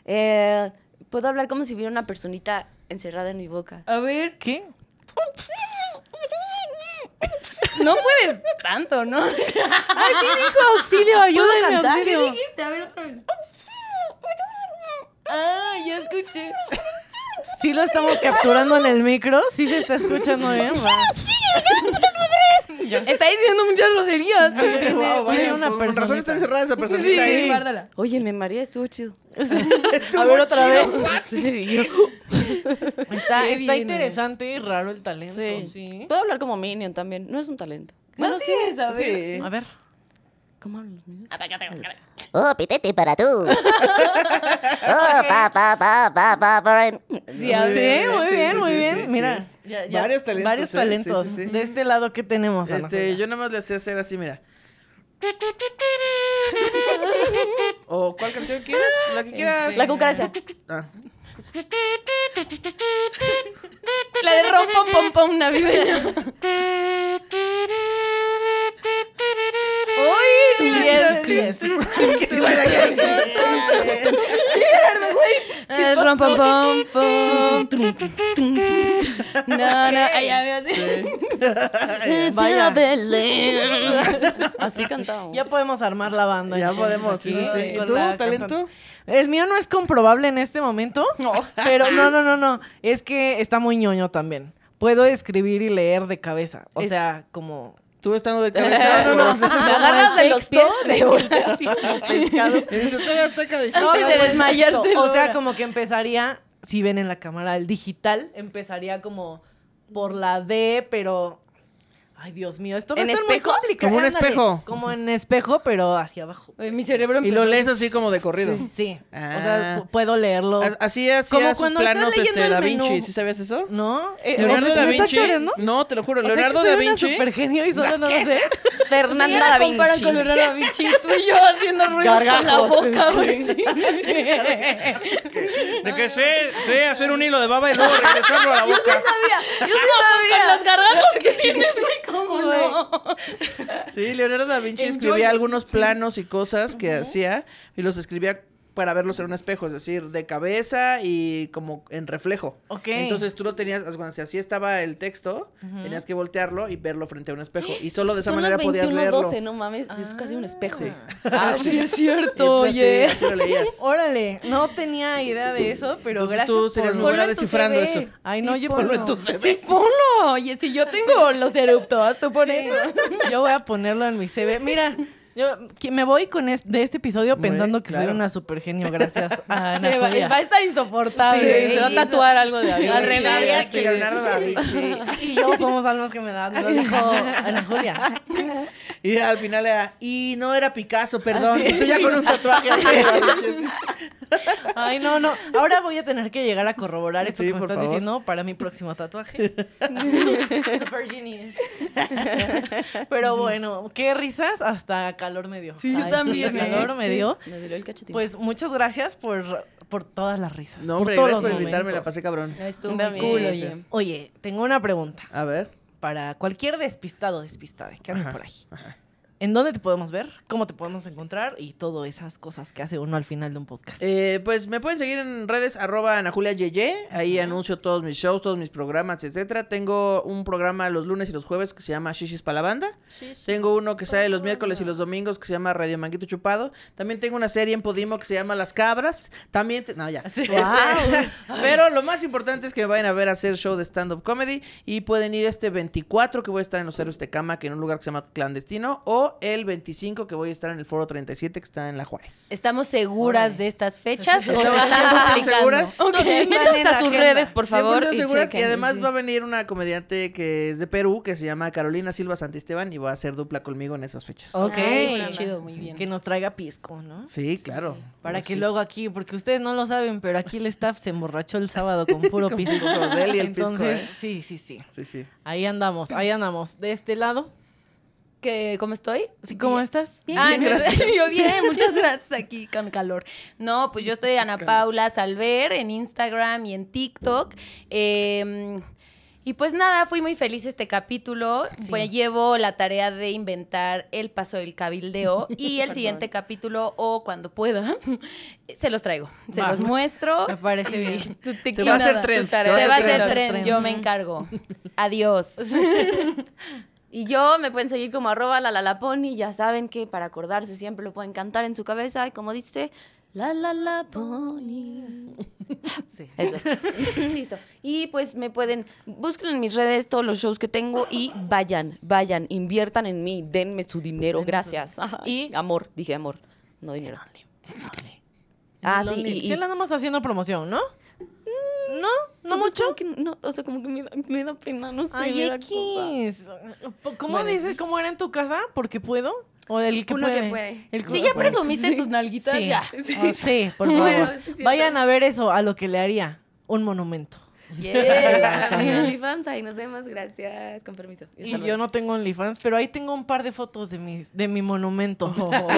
Eh, Puedo hablar como si hubiera una personita encerrada en mi boca. A ver, ¿Qué? no puedes tanto, ¿no? ¡Ay, sí dijo auxilio! ¡Ayúdame, cantar? ¿Qué auxilio! dijiste? A ver otra vez. Ah, ya escuché. Sí lo estamos capturando en el micro. Sí se está escuchando bien. Está diciendo muchas groserías. Tiene- Wow, vaya, tiene una con razón está encerrada esa personita Sí, ahí. guárdala. Oye, me mareé, estuvo chido. A ver otra vez. Sí, Está, interesante y raro el talento. sí. Sí. Puedo hablar como Minion también. No es un talento. Bueno, sí, es, a ver. Sí. A ver. ¿Cómo hablan los niños? Oh, pitete para tú. oh, pa, pa, pa, pa, pa, pa. Sí, muy bien, muy bien, muy bien. Mira, varios talentos. Varios ¿eh? talentos. De este lado, ¿qué tenemos? Este, yo nada más le hacía hacer así, mira. ¿O cuál canción quieres? La que quieras. Este, la cucaracha. Ah. La de rompom pom pom navideño. No, no, allá veo Vaya Así cantamos. Ya podemos armar la banda. Ya podemos. Sí, sí, sí. ¿Tú, talento? El mío no es comprobable en este momento. No. Pero no, no, no, no. Es que está muy ñoño también. Puedo escribir y leer de cabeza. O sea, como Tú estando de cabeza. No, no, no. Me agarras de los pies, Antes de no, desmayarse, O sea, como que empezaría, si ven en la cámara el digital, empezaría como por la D, pero. Ay, Dios mío, esto va a ¿En estar muy complicado. Como un Ándale, espejo. Como en espejo, pero hacia abajo. Oye, Mi cerebro Y empezó lo lees así como de corrido. Sí. O Ah. sea, pu- puedo leerlo. A- Así hacía Como sus cuando estás planos leyendo este, el Da menú. Vinci. ¿Sí sabías eso? ¿No? Eh, Leonardo ¿me da estás Vinci. choreando? No, te lo juro. O sea, Leonardo que da soy una Vinci. super genio y solo no lo sé. Fernanda Sí, da Vinci. con Leonardo da Vinci, tú y yo haciendo ruidos con la Gargajos, boca, güey. sí. De que sé, sé hacer un hilo de baba y luego regresarlo a la boca. sabía, yo sí sabía. Con las gargantas que tienes, güey, ¿cómo no? Sí, Leonardo da Vinci escribía algunos planos y cosas que hacía y los escribía para verlos en un espejo, es decir, de cabeza y como en reflejo. Ok. Entonces tú lo tenías, cuando si así estaba el texto, tenías que voltearlo y verlo frente a un espejo. Y solo de esa Son manera las podías 21, leerlo. 12, no mames. Es casi un espejo. Sí. Ah, sí es cierto, oye. sí, así lo leías. Órale, no tenía idea de eso, pero Entonces gracias tú serías por... muy buena descifrando eso. Ay, no, Sí, yo ponlo en tu CV. Sí, ponlo. Oye, si yo tengo los eruptos, tú pon eso. Yo voy a ponerlo en mi CV. Mira, yo me voy con es- de este episodio Muy, pensando que soy claro. una super genio gracias a Ana Se va, Julia. va a estar insoportable. Sí, se va a tatuar algo de ahí. Al revés. ¿Sabías que Sí. Leonardo da Vinci? Y yo somos almas que me dan, lo dijo Ana Julia. Y al final era, y no era Picasso, perdón. Y tú ya con un tatuaje Ay, no, no. Ahora voy a tener que llegar a corroborar esto Sí, que me por estás favor. diciendo para mi próximo tatuaje. Super genius. Pero bueno, qué risas, hasta calor me dio. Sí, yo también, hasta ¿eh? calor me dio. Me dolió el cachetín. Pues muchas gracias por, por todas las risas. No, por hombre, todos gracias por los invitarme, la pasé cabrón. Estuvo muy cool, oye. Oye, tengo una pregunta A ver. para cualquier despistado o despistada que ande Ajá, por ahí. ¿En dónde te podemos ver? ¿Cómo te podemos encontrar? Y todas esas cosas que hace uno al final de un podcast. Eh, pues me pueden seguir en redes arroba Ana Julia Yeye. Ahí anuncio todos mis shows, todos mis programas, etcétera. Tengo un programa los lunes y los jueves que se llama Shishis para la banda. Tengo uno que sale los miércoles y los domingos que se llama Radio Manguito Chupado. También tengo una serie en Podimo que se llama Las Cabras. También, te- no, ya. Este, Pero lo más importante es que me vayan a ver a hacer show de stand-up comedy y pueden ir este 24 que voy a estar en los Héroes de Cama, que en un lugar que se llama Clandestino, o o el 25 que voy a estar en el Foro 37 que está en La Juárez. ¿Estamos seguras de estas fechas o Estamos están 100% duplicando? seguras. Ok, están en Métanse la a sus agenda. redes, por favor, 100% y seguras. Y además Sí. va a venir una comediante que es de Perú, que se llama Carolina Silva Santisteban, y va a hacer dupla conmigo en esas fechas. Ok. Ay, chido, muy bien. Que nos traiga pisco, ¿no? Sí, claro. Para Pues que sí. luego aquí, porque ustedes no lo saben, pero aquí el staff se emborrachó el sábado con puro Con pisco. pisco, de él y el pisco, Entonces, ¿eh? sí, sí, sí. Sí, sí. Ahí andamos, ahí andamos. De este lado, ¿Qué- ¿Cómo estoy? ¿sí, ¿cómo estás? Ah, Bien, gracias. Yo bien, muchas gracias aquí con calor. No, pues yo estoy Ana Paula Salver en Instagram y en TikTok. Eh, y pues nada, fui muy feliz este capítulo. Pues llevo la tarea de inventar el paso del cabildeo y el siguiente capítulo o cuando pueda se los traigo, se Va. los muestro. Me parece bien. Se va a hacer tren. Se va a hacer Tren. yo me encargo. Adiós. Y yo me pueden seguir como arroba la la la pony. Ya saben que para acordarse siempre lo pueden cantar en su cabeza. Y como dice, la la la pony. Sí. Eso. Listo. Y pues me pueden, busquen en mis redes todos los shows que tengo y vayan, vayan, inviertan en mí, denme su dinero, gracias. Y amor, dije amor, no dinero. Ah, sí, Lonely. y, Sí y- le andamos haciendo promoción, ¿no? ¿No? ¿No pues, mucho? como que no, o sea, como que me da, me da pena, no sé. Ay, me da cosa. X. ¿Cómo Bueno. dices? ¿Cómo era en tu casa? ¿Porque puedo? ¿O el que Uno puede? que puede. El que Si ya puede. presumiste tus nalguitas, Sí. ya. Oh, sí, por favor. Bueno, sí. Vayan a ver eso, a lo que le haría un monumento. Mi OnlyFans, ahí nos vemos, gracias, con permiso. Y yo no tengo OnlyFans, pero ahí tengo un par de fotos de mi, de mi monumento Oh. en,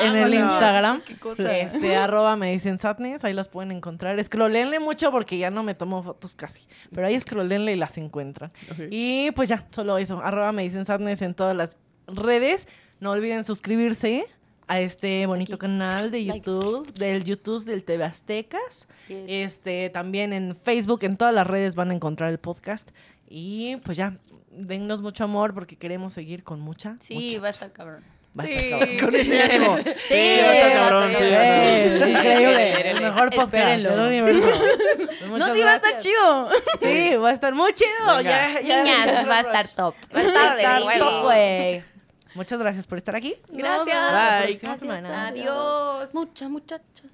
en el Vámonos. Instagram. Qué cosa. Este, arroba me dicen sadness, ahí las pueden encontrar. Escrolenle mucho porque ya no me tomo fotos casi. Pero ahí escrolenle y las encuentran. Y pues ya, solo eso. Arroba me dicen sadness en todas las redes. No olviden suscribirse a este bonito canal de Like. YouTube, del YouTube del TV Aztecas. Yes. Este, también en Facebook, en todas las redes van a encontrar el podcast. Y pues ya, dennos mucho amor porque queremos seguir con mucha. Sí, mucha- va a estar cabrón. va a estar cabrón. Con ese ánimo. Sí, va a estar cabrón, sí, va a estar increíble. El mejor podcast Espérenlo. del universo. No, Muchas sí, va a estar chido. Sí, va a estar muy chido. Venga. Ya, ya, Niñas, va a estar top. Va a estar de Está huevos. top, güey. Muchas gracias por estar aquí. Gracias. Bye. próxima semana. Adiós. Mucha muchacha.